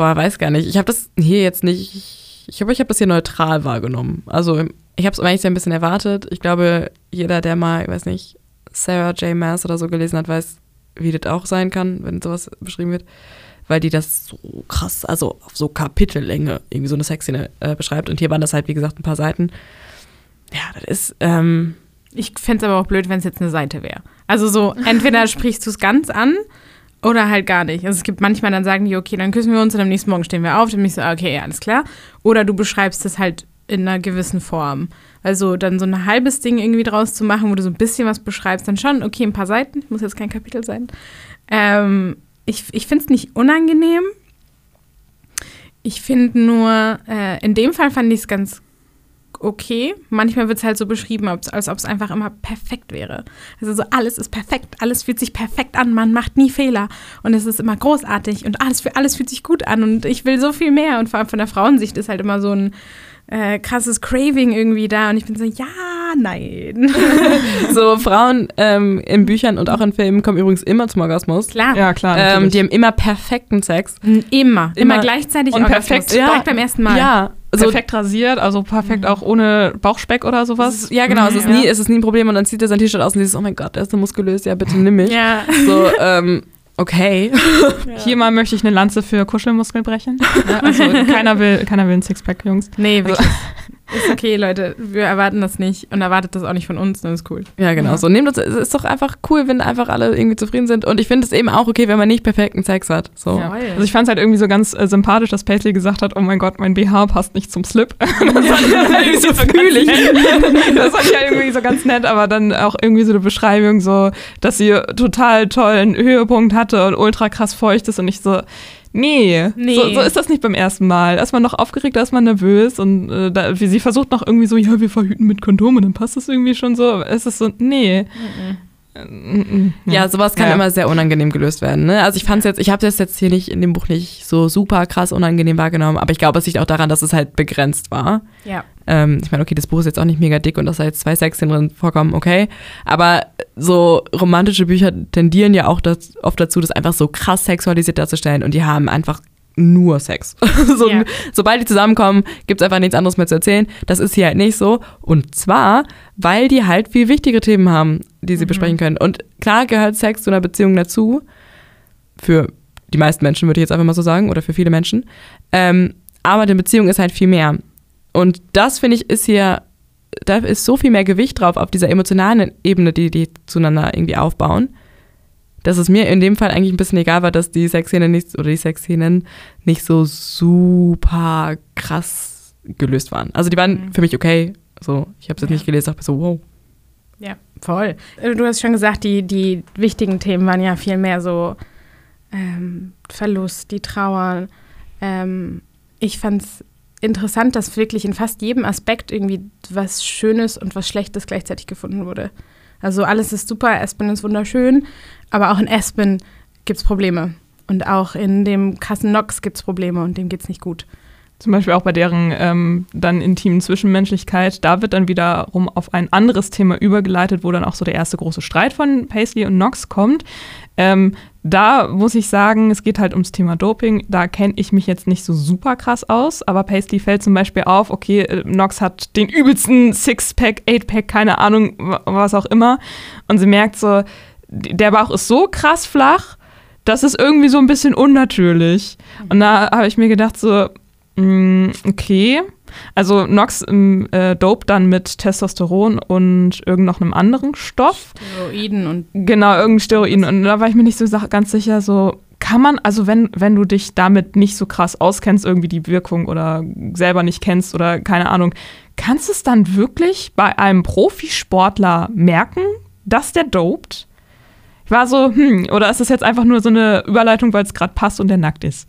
Boah, weiß gar nicht. Ich habe das hier jetzt nicht. Ich glaube, ich habe das hier neutral wahrgenommen. Also, ich habe es eigentlich ein bisschen erwartet. Ich glaube, jeder, der mal, ich weiß nicht, Sarah J. Maas oder so gelesen hat, weiß, wie das auch sein kann, wenn sowas beschrieben wird. Weil die das so krass, also auf so Kapitellänge irgendwie so eine Sexszene äh, beschreibt. Und hier waren das halt, wie gesagt, ein paar Seiten. Ja, das ist, ähm, Ich fände es aber auch blöd, wenn es jetzt eine Seite wäre. Also so, entweder sprichst du es ganz an oder halt gar nicht. Also es gibt manchmal, dann sagen die, okay, dann küssen wir uns und am nächsten Morgen stehen wir auf. Dann bin ich so, okay, ja, alles klar. Oder du beschreibst es halt in einer gewissen Form. Also dann so ein halbes Ding irgendwie draus zu machen, wo du so ein bisschen was beschreibst, dann schon, okay, ein paar Seiten, muss jetzt kein Kapitel sein. Ähm, ich ich finde es nicht unangenehm. Ich finde nur, äh, in dem Fall fand ich es ganz okay. Manchmal wird es halt so beschrieben, als ob es einfach immer perfekt wäre. Also so alles ist perfekt, alles fühlt sich perfekt an, man macht nie Fehler und es ist immer großartig und alles, alles fühlt sich gut an und ich will so viel mehr und vor allem von der Frauensicht ist halt immer so ein äh, krasses Craving irgendwie da und ich bin so, ja, nein. so Frauen ähm, in Büchern und auch in Filmen kommen übrigens immer zum Orgasmus. Klar. ja, klar. Ähm, die haben immer perfekten Sex. Immer, immer, Immer- gleichzeitig und Orgasmus. perfekt. Direkt Ja. beim ersten Mal. Ja, so perfekt rasiert, also perfekt auch ohne Bauchspeck oder sowas. ja, genau. Es ist, Ja. nie, es ist nie ein Problem. Und dann zieht er sein T-Shirt aus und dieses, oh mein Gott, der ist so muskulös, ja, bitte nimm mich. Ja. So, ähm, okay. Hier mal möchte ich eine Lanze für Kuschelmuskeln brechen. Ja, also keiner will, keiner will ein Sixpack, Jungs. Nee, wirklich. Ist okay, Leute. Wir erwarten das nicht und erwartet das auch nicht von uns, dann ist cool. Ja, genau. So, nehmt uns, es ist doch einfach cool, wenn einfach alle irgendwie zufrieden sind. Und ich finde es eben auch okay, wenn man nicht perfekten Sex hat. So. Ja. Also ich fand es halt irgendwie so ganz äh, sympathisch, dass Paisley gesagt hat, oh mein Gott, mein BH passt nicht zum Slip. das fand ich halt irgendwie so fühlig. das fand ich halt irgendwie so ganz nett, aber dann auch irgendwie so eine Beschreibung so, dass sie total tollen Höhepunkt hatte und ultra krass feucht ist und ich so, Nee, Nee. So, so ist das nicht beim ersten Mal. Da ist man noch aufgeregt, da ist man nervös und äh, da, wie sie versucht noch irgendwie so, ja, wir verhüten mit Kondom und dann passt das irgendwie schon so. Aber es ist so, nee. Mm, mm, Ja, sowas kann Ja. immer sehr unangenehm gelöst werden. Ne? Also ich fand es jetzt, ich habe das jetzt hier nicht in dem Buch nicht so super krass unangenehm wahrgenommen, aber ich glaube, es liegt auch daran, dass es halt begrenzt war. Ja. Ähm, ich meine, okay, das Buch ist jetzt auch nicht mega dick und dass da jetzt zwei Sexszenen drin vorkommen, okay. Aber so romantische Bücher tendieren ja auch das, oft dazu, das einfach so krass sexualisiert darzustellen und die haben einfach nur Sex. so, Ja. Sobald die zusammenkommen, gibt es einfach nichts anderes mehr zu erzählen. Das ist hier halt nicht so. Und zwar, weil die halt viel wichtigere Themen haben, die sie besprechen können. Und klar gehört Sex zu einer Beziehung dazu. Für die meisten Menschen, würde ich jetzt einfach mal so sagen, oder für viele Menschen. Ähm, aber eine Beziehung ist halt viel mehr. Und das, finde ich, ist hier, da ist so viel mehr Gewicht drauf auf dieser emotionalen Ebene, die die zueinander irgendwie aufbauen, dass es mir in dem Fall eigentlich ein bisschen egal war, dass die Sexszenen nicht, oder die Sexszenen nicht so super krass gelöst waren. Also die waren für mich okay. So, ich habe es jetzt Ja. nicht gelesen, dachte so, wow. Ja, voll. Äh, Du hast schon gesagt, die, die wichtigen Themen waren ja viel mehr so ähm, Verlust, die Trauer. Ähm, ich fand es interessant, dass wirklich in fast jedem Aspekt irgendwie was Schönes und was Schlechtes gleichzeitig gefunden wurde. Also alles ist super, Aspen ist wunderschön, aber auch in Aspen gibt es Probleme. Und auch in dem krassen Nox gibt es Probleme und dem geht es nicht gut. Zum Beispiel auch bei deren ähm, dann intimen Zwischenmenschlichkeit. Da wird dann wiederum auf ein anderes Thema übergeleitet, wo dann auch so der erste große Streit von Paisley und Knox kommt. Ähm, da muss ich sagen, es geht halt ums Thema Doping. Da kenne ich mich jetzt nicht so super krass aus, aber Paisley fällt zum Beispiel auf, okay, äh, Knox hat den übelsten Sixpack, Eightpack, keine Ahnung, wa- was auch immer. Und sie merkt so, der Bauch ist so krass flach, das ist irgendwie so ein bisschen unnatürlich. Und da habe ich mir gedacht, so, Mm, Okay. Also Nox ähm, äh, dope dann mit Testosteron und irgend noch einem anderen Stoff. Steroiden und Genau, irgendein Steroid. Und da war ich mir nicht so ganz sicher, so kann man, also wenn, wenn du dich damit nicht so krass auskennst, irgendwie die Wirkung oder selber nicht kennst oder keine Ahnung, kannst du es dann wirklich bei einem Profisportler merken, dass der dopt? War so, hm, oder ist das jetzt einfach nur so eine Überleitung, weil es gerade passt und der nackt ist?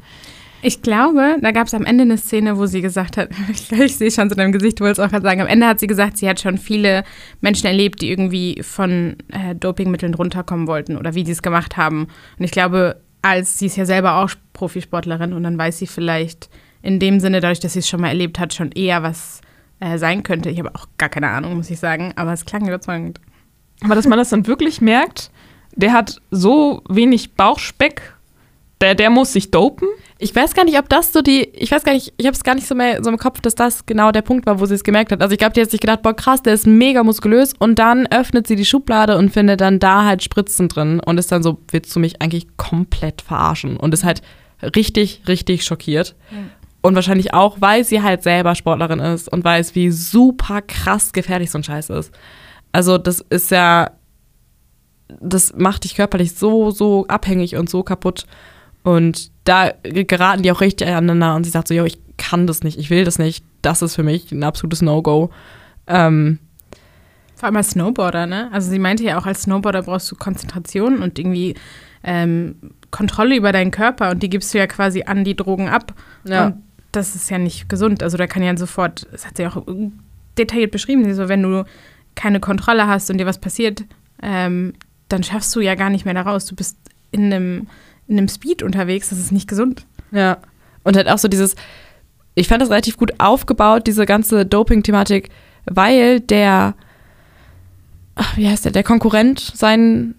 Ich glaube, da gab es am Ende eine Szene, wo sie gesagt hat, ich, ich sehe schon zu deinem Gesicht, du wolltest auch gerade sagen, am Ende hat sie gesagt, sie hat schon viele Menschen erlebt, die irgendwie von äh, Dopingmitteln runterkommen wollten oder wie sie es gemacht haben. Und ich glaube, als sie ist ja selber auch Profisportlerin und dann weiß sie vielleicht in dem Sinne, dadurch, dass sie es schon mal erlebt hat, schon eher was äh, sein könnte. Ich habe auch gar keine Ahnung, muss ich sagen, aber es klang überzeugend. Aber dass man das dann wirklich merkt, der hat so wenig Bauchspeck, der, der muss sich dopen. Ich weiß gar nicht, ob das so die, ich weiß gar nicht, ich habe es gar nicht so mehr so im Kopf, dass das genau der Punkt war, wo sie es gemerkt hat. Also ich glaube, die hat sich gedacht, boah krass, der ist mega muskulös und dann öffnet sie die Schublade und findet dann da halt Spritzen drin und ist dann so, willst du mich eigentlich komplett verarschen und ist halt richtig, richtig schockiert. Und wahrscheinlich auch, weil sie halt selber Sportlerin ist und weiß, wie super krass gefährlich so ein Scheiß ist. Also das ist ja, das macht dich körperlich so, so abhängig und so kaputt. Und da geraten die auch richtig aneinander und sie sagt so, yo, ich kann das nicht, ich will das nicht, das ist für mich ein absolutes No-Go. Ähm, Vor allem als Snowboarder, ne? Also sie meinte ja auch, als Snowboarder brauchst du Konzentration und irgendwie ähm, Kontrolle über deinen Körper und die gibst du ja quasi an die Drogen ab. Ja. Und das ist ja nicht gesund. Also da kann ja sofort, das hat sie auch detailliert beschrieben, sie so, wenn du keine Kontrolle hast und dir was passiert, ähm, dann schaffst du ja gar nicht mehr da raus. Du bist in einem, in einem Speed unterwegs, das ist nicht gesund. Ja. Und halt auch so dieses, ich fand das relativ gut aufgebaut, diese ganze Doping-Thematik, weil der, ach, wie heißt der, der Konkurrent, sein,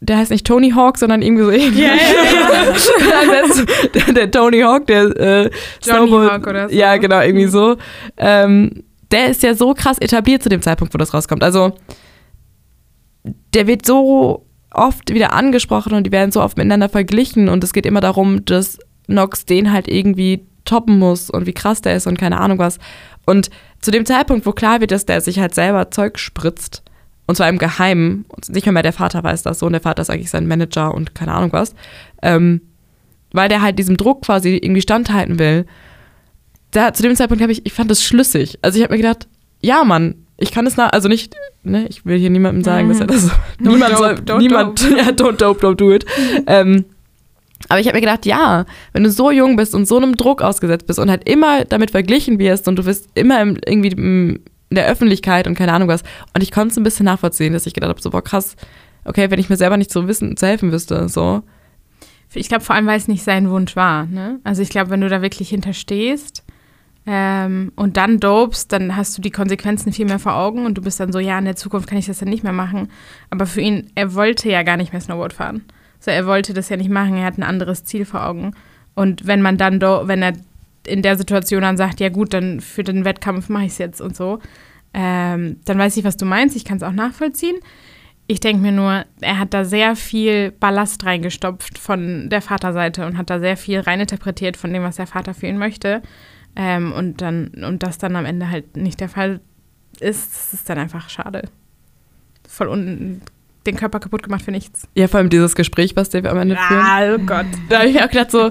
der heißt nicht Tony Hawk, sondern irgendwie so irgendwie. Also der, der Tony Hawk, der äh, Johnny Snowboard- Hawk oder so. Ja, genau, irgendwie so. Ähm, der ist ja so krass etabliert zu dem Zeitpunkt, wo das rauskommt. Also der wird so oft wieder angesprochen und die werden so oft miteinander verglichen und es geht immer darum, dass Nox den halt irgendwie toppen muss und wie krass der ist und keine Ahnung was. Und zu dem Zeitpunkt, wo klar wird, dass der sich halt selber Zeug spritzt, und zwar im Geheimen, und nicht mehr der Vater weiß das so, und der Vater ist eigentlich sein Manager und keine Ahnung was, ähm, weil der halt diesem Druck quasi irgendwie standhalten will. Da, zu dem Zeitpunkt habe ich, ich fand das schlüssig. Also ich habe mir gedacht, ja, Mann, ich kann es nach, also nicht, ne, ich will hier niemandem sagen, dass er das, niemand soll, dope, don't niemand, ja, don't dope, don't do it. ähm, aber ich habe mir gedacht, ja, wenn du so jung bist und so einem Druck ausgesetzt bist und halt immer damit verglichen wirst und du bist immer im, irgendwie im, in der Öffentlichkeit und keine Ahnung was. Und ich konnte es ein bisschen nachvollziehen, dass ich gedacht habe, so, boah, krass, okay, wenn ich mir selber nicht so wissen, zu helfen wüsste, so. Ich glaube vor allem, weil es nicht sein Wunsch war. Ne? Also ich glaube, wenn du da wirklich hinterstehst ähm, und dann dopest, dann hast du die Konsequenzen viel mehr vor Augen und du bist dann so, ja, in der Zukunft kann ich das dann nicht mehr machen. Aber für ihn, er wollte ja gar nicht mehr Snowboard fahren. So, er wollte das ja nicht machen, er hat ein anderes Ziel vor Augen. Und wenn man dann, do wenn er in der Situation dann sagt, ja gut, dann für den Wettkampf mache ich es jetzt und so, ähm, dann weiß ich, was du meinst, ich kann es auch nachvollziehen. Ich denke mir nur, er hat da sehr viel Ballast reingestopft von der Vaterseite und hat da sehr viel reininterpretiert von dem, was der Vater für ihn möchte. Ähm, und dann, und das dann am Ende halt nicht der Fall ist, das ist dann einfach schade. Voll unten den Körper kaputt gemacht für nichts. Ja, vor allem dieses Gespräch, was wir am Ende führen. Ah, oh Gott. Da habe ich mir auch gedacht, so,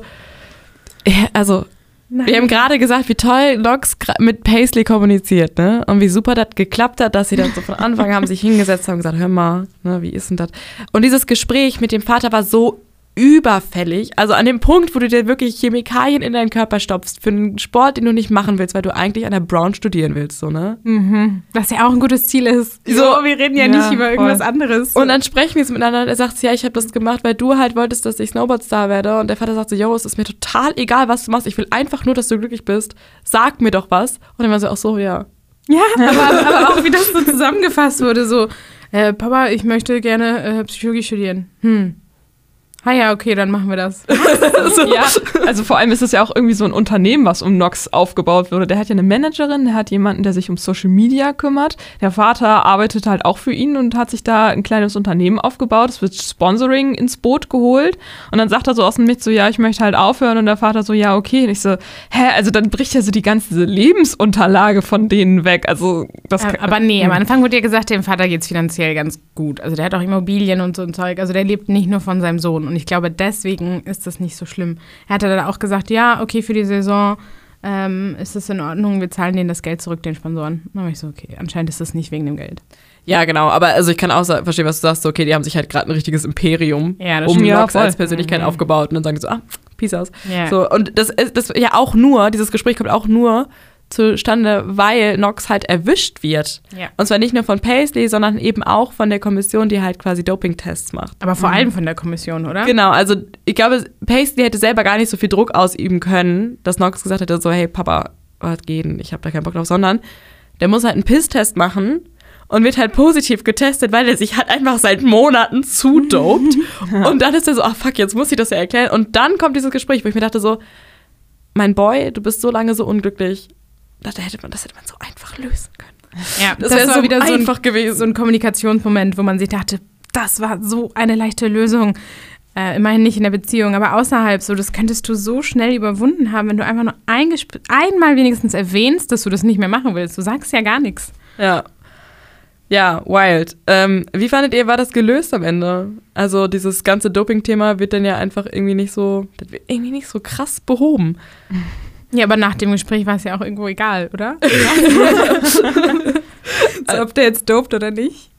also, Nein. wir haben gerade gesagt, wie toll Nox mit Paisley kommuniziert, ne? Und wie super das geklappt hat, dass sie dann so von Anfang haben sich hingesetzt haben und gesagt, hör mal, ne, wie ist denn das? Und dieses Gespräch mit dem Vater war so überfällig. Also an dem Punkt, wo du dir wirklich Chemikalien in deinen Körper stopfst für einen Sport, den du nicht machen willst, weil du eigentlich an der Brown studieren willst, so, ne? Mhm. Was ja auch ein gutes Ziel ist. So, wir reden ja, Ja, nicht über irgendwas voll. anderes. Und dann sprechen wir es miteinander und er sagt, ja, ich habe das gemacht, weil du halt wolltest, dass ich Snowboardstar werde. Und der Vater sagt so, yo, es ist mir total egal, was du machst. Ich will einfach nur, dass du glücklich bist. Sag mir doch was. Und dann war so, ach so, ja. Ja, aber, aber auch wie das so zusammengefasst wurde, so, äh, Papa, ich möchte gerne äh, Psychologie studieren. Hm. Ah ja, okay, dann machen wir das. ja, also vor allem ist es ja auch irgendwie so ein Unternehmen, was um Nox aufgebaut wurde. Der hat ja eine Managerin, der hat jemanden, der sich um Social Media kümmert. Der Vater arbeitet halt auch für ihn und hat sich da ein kleines Unternehmen aufgebaut. Es wird Sponsoring ins Boot geholt. Und dann sagt er so aus dem Nichts so, ja, ich möchte halt aufhören. Und der Vater so, ja, okay. Und ich so, hä, also dann bricht ja so die ganze Lebensunterlage von denen weg. Also das Äh, aber nee, am Anfang wurde ja gesagt, dem Vater geht es finanziell ganz gut. Also der hat auch Immobilien und so ein Zeug. Also der lebt nicht nur von seinem Sohn. Und ich glaube, deswegen ist das nicht so schlimm. Er hatte dann auch gesagt, ja, okay, für die Saison ähm, ist es in Ordnung, wir zahlen denen das Geld zurück, den Sponsoren. Dann war ich so, okay, anscheinend ist das nicht wegen dem Geld. Ja, genau. Aber also ich kann auch verstehen, was du sagst. So, okay, die haben sich halt gerade ein richtiges Imperium Ja, das um Nox als Persönlichkeit Mhm. aufgebaut. Und dann sagen die so, ah, peace aus. Ja. So, und das ist das ja auch nur, dieses Gespräch kommt auch nur zustande, weil Nox halt erwischt wird. Ja. Und zwar nicht nur von Paisley, sondern eben auch von der Kommission, die halt quasi Doping-Tests macht. Aber vor allem von der Kommission, oder? Genau, also ich glaube, Paisley hätte selber gar nicht so viel Druck ausüben können, dass Nox gesagt hätte, so, hey Papa, was gehen, ich habe da keinen Bock drauf, sondern der muss halt einen Pisstest machen und wird halt positiv getestet, weil er sich halt einfach seit Monaten zudopt. Und dann ist er so, ach fuck, jetzt muss ich das ja erklären. Und dann kommt dieses Gespräch, wo ich mir dachte so, mein Boy, du bist so lange so unglücklich. Das hätte man, das hätte man so einfach lösen können. Ja, Das, wäre war so wieder so ein, einfach gewesen. so ein Kommunikationsmoment, wo man sich dachte, das war so eine leichte Lösung. Äh, immerhin nicht in der Beziehung, aber außerhalb so, das könntest du so schnell überwunden haben, wenn du einfach nur eingesp- einmal wenigstens erwähnst, dass du das nicht mehr machen willst. Du sagst ja gar nichts. Ja. Ja, wild. Ähm, wie fandet ihr, war das gelöst am Ende? Also dieses ganze Doping-Thema wird dann ja einfach irgendwie nicht so, das wird irgendwie nicht so krass behoben. Ja, aber nach dem Gespräch war es ja auch irgendwo egal, oder? so, ob der jetzt dopt oder nicht.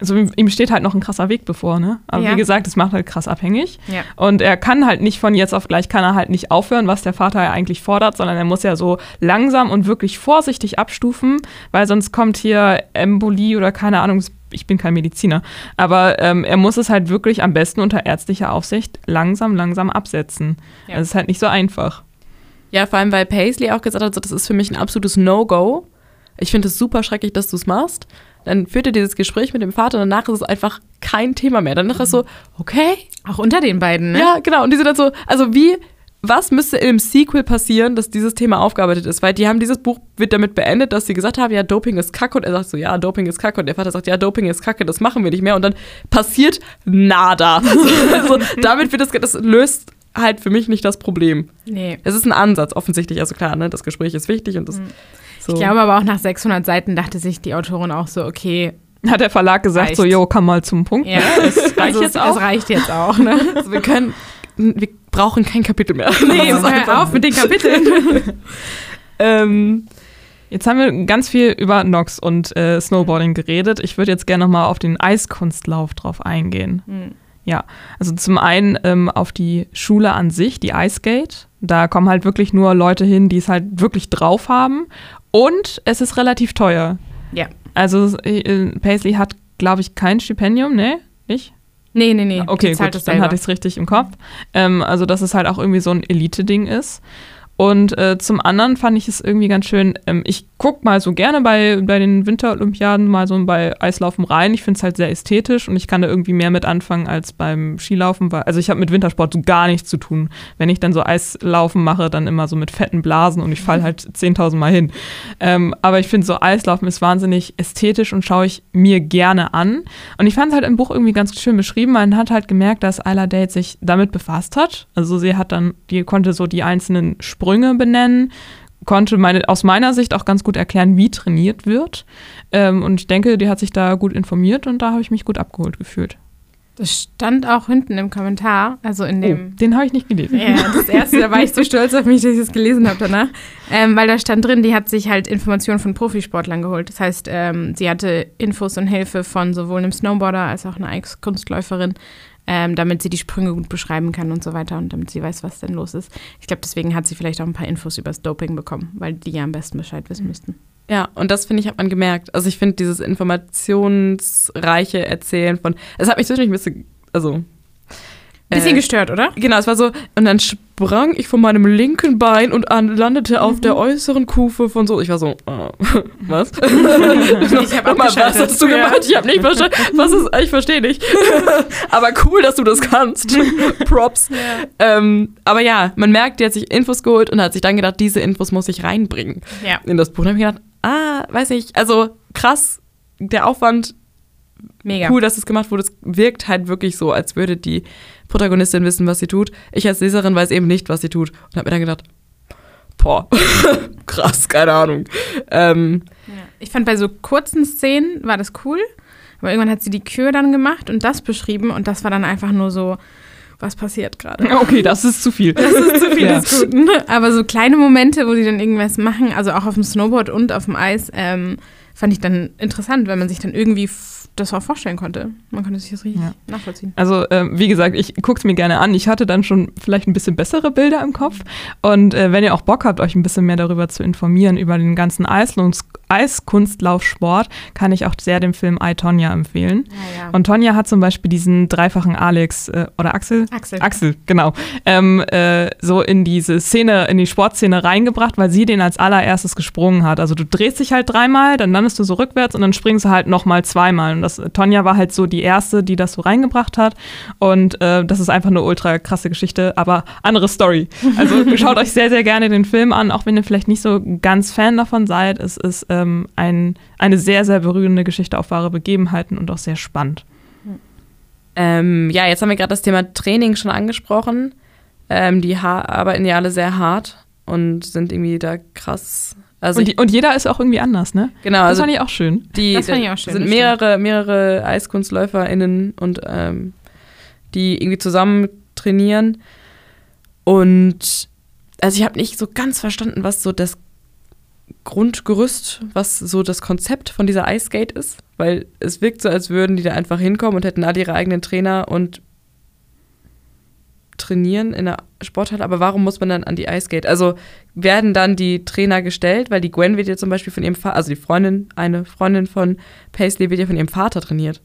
Also ihm steht halt noch ein krasser Weg bevor, ne? Aber Ja. wie gesagt, es macht halt krass abhängig. Ja. Und er kann halt nicht von jetzt auf gleich, kann er halt nicht aufhören, was der Vater ja eigentlich fordert, sondern er muss ja so langsam und wirklich vorsichtig abstufen, weil sonst kommt hier Embolie oder keine Ahnung, ich bin kein Mediziner, aber ähm, er muss es halt wirklich am besten unter ärztlicher Aufsicht langsam, langsam absetzen. Ja. Das ist halt nicht so einfach. Ja, vor allem, weil Paisley auch gesagt hat, so, das ist für mich ein absolutes No-Go. Ich finde es super schrecklich, dass du es machst. Dann führt er dieses Gespräch mit dem Vater und danach ist es einfach kein Thema mehr. Danach ist so, okay, Auch unter den beiden, ne? Ja, genau. Und die sind dann so, also wie, was müsste im Sequel passieren, dass dieses Thema aufgearbeitet ist? Weil die haben dieses Buch, wird damit beendet, dass sie gesagt haben, ja, Doping ist Kacke. Und er sagt so, ja, Doping ist Kacke. Und der Vater sagt, ja, Doping ist Kacke, das machen wir nicht mehr. Und dann passiert nada. also, damit wird das, das löst halt für mich nicht das Problem. Nee. Es ist ein Ansatz, offensichtlich. Also klar, ne, das Gespräch ist wichtig und das. Mhm. So. Ich glaube aber auch nach 600 Seiten dachte sich die Autorin auch so, okay, Hat der Verlag gesagt, Reicht. so, jo, komm mal zum Punkt. ja, Das reicht also jetzt es, auch. es reicht jetzt auch. Ne? Also wir können, wir brauchen kein Kapitel mehr. Nee, Das hör auf mit den Kapiteln. Ähm, Jetzt haben wir ganz viel über Nox und äh, Snowboarding geredet. Ich würde jetzt gerne nochmal auf den Eiskunstlauf drauf eingehen. Hm. Ja, also zum einen ähm, auf die Schule an sich, die Ice Gate. Da kommen halt wirklich nur Leute hin, die es halt wirklich drauf haben. Und es ist relativ teuer. Ja. Also äh, Paisley hat, glaube ich, kein Stipendium, ne? Nicht? Nee, nee, nee. Okay, gut, dann hatte ich es richtig im Kopf. Ähm, also, dass es halt auch irgendwie so ein Elite-Ding ist. Und äh, zum anderen fand ich es irgendwie ganz schön, ähm, ich gucke mal so gerne bei, bei den Winterolympiaden mal so bei Eislaufen rein. Ich finde es halt sehr ästhetisch und ich kann da irgendwie mehr mit anfangen als beim Skilaufen. Weil, also ich habe mit Wintersport so gar nichts zu tun. Wenn ich dann so Eislaufen mache, dann immer so mit fetten Blasen und ich falle halt 10.000 Mal hin. Ähm, aber ich finde so Eislaufen ist wahnsinnig ästhetisch und schaue ich mir gerne an. Und ich fand es halt im Buch irgendwie ganz schön beschrieben. Man hat halt gemerkt, dass Isla Date sich damit befasst hat. Also sie hat dann, die konnte so die einzelnen Sprünge benennen, konnte meine, aus meiner Sicht auch ganz gut erklären, wie trainiert wird. Ähm, und ich denke, die hat sich da gut informiert und da habe ich mich gut abgeholt gefühlt. Das stand auch hinten im Kommentar, also in dem. Oh, den habe ich nicht gelesen. Ja, das erste, da war ich so stolz auf mich, dass ich es gelesen habe danach. Ähm, weil da stand drin, die hat sich halt Informationen von Profisportlern geholt. Das heißt, ähm, sie hatte Infos und Hilfe von sowohl einem Snowboarder als auch einer Ex-Kunstläuferin, ähm, damit sie die Sprünge gut beschreiben kann und so weiter und damit sie weiß, was denn los ist. Ich glaube, deswegen hat sie vielleicht auch ein paar Infos über das Doping bekommen, weil die ja am besten Bescheid wissen müssten. Ja, und das finde ich, hat man gemerkt. Also ich finde dieses informationsreiche Erzählen von. Es hat mich zwischendurch ein bisschen. Also. Bisschen äh, gestört, oder? Genau, es war so, und dann sprang ich von meinem linken Bein und an, landete auf der äußeren Kufe von so. Ich war so, äh, was? Ich habe Nochmal, was hast du gemacht? Ich habe nicht verstanden. Was ist, ich verstehe nicht. aber cool, dass du das kannst. Props. Ähm, aber ja, man merkt, die hat sich Infos geholt und hat sich dann gedacht, diese Infos muss ich reinbringen Ja. in das Buch. Und dann habe ich gedacht, ah, weiß ich, also krass, der Aufwand, Mega. cool, dass es gemacht wurde. Es wirkt halt wirklich so, als würde die Protagonistin wissen, was sie tut. Ich als Leserin weiß eben nicht, was sie tut. Und habe mir dann gedacht, boah, krass, keine Ahnung. Ähm, Ja. Ich fand bei so kurzen Szenen war das cool, aber irgendwann hat sie die Kür dann gemacht und das beschrieben und das war dann einfach nur so, was passiert gerade? Okay, das ist zu viel. Das ist zu viel Ja. des Guten. Aber so kleine Momente, wo die dann irgendwas machen, also auch auf dem Snowboard und auf dem Eis, ähm, fand ich dann interessant, weil man sich dann irgendwie das auch vorstellen konnte. Man konnte sich das richtig Ja. nachvollziehen. Also, ähm, wie gesagt, ich gucke es mir gerne an. Ich hatte dann schon vielleicht ein bisschen bessere Bilder im Kopf. Und äh, wenn ihr auch Bock habt, euch ein bisschen mehr darüber zu informieren, über den ganzen Eislungs Eiskunstlaufsport, kann ich auch sehr den Film I, Tonya empfehlen. Ja, ja. Und Tonja hat zum Beispiel diesen dreifachen Alex äh, oder Axel? Axel. Axel, genau. Ähm, äh, so in diese Szene, in die Sportszene reingebracht, weil sie den als allererstes gesprungen hat. Also du drehst dich halt dreimal, dann landest du so rückwärts und dann springst du halt nochmal zweimal. Und das, Tonja war halt so die erste, die das so reingebracht hat. Und äh, das ist einfach eine ultra krasse Geschichte, aber andere Story. Also schaut euch sehr, sehr gerne den Film an, auch wenn ihr vielleicht nicht so ganz Fan davon seid. Es ist ähm, ein, eine sehr, sehr berührende Geschichte auf wahre Begebenheiten und auch sehr spannend. ähm, ja, jetzt haben wir gerade das Thema Training schon angesprochen. Ähm, die ha arbeiten ja alle sehr hart und sind irgendwie da krass. Also und, die, und jeder ist auch irgendwie anders, ne? genau, Das also fand ich auch schön. die Das fand ich auch schön, sind das mehrere, mehrere EiskunstläuferInnen und ähm, die irgendwie zusammen trainieren. Und also ich habe nicht so ganz verstanden, was so das Grundgerüst, was so das Konzept von dieser Ice Skate ist, weil es wirkt so, als würden die da einfach hinkommen und hätten alle ihre eigenen Trainer und trainieren in der Sporthalle, aber warum muss man dann an die Ice Skate? Also werden dann die Trainer gestellt, weil die Gwen wird ja zum Beispiel von ihrem Vater, also die Freundin, eine Freundin von Paisley wird ja von ihrem Vater trainiert.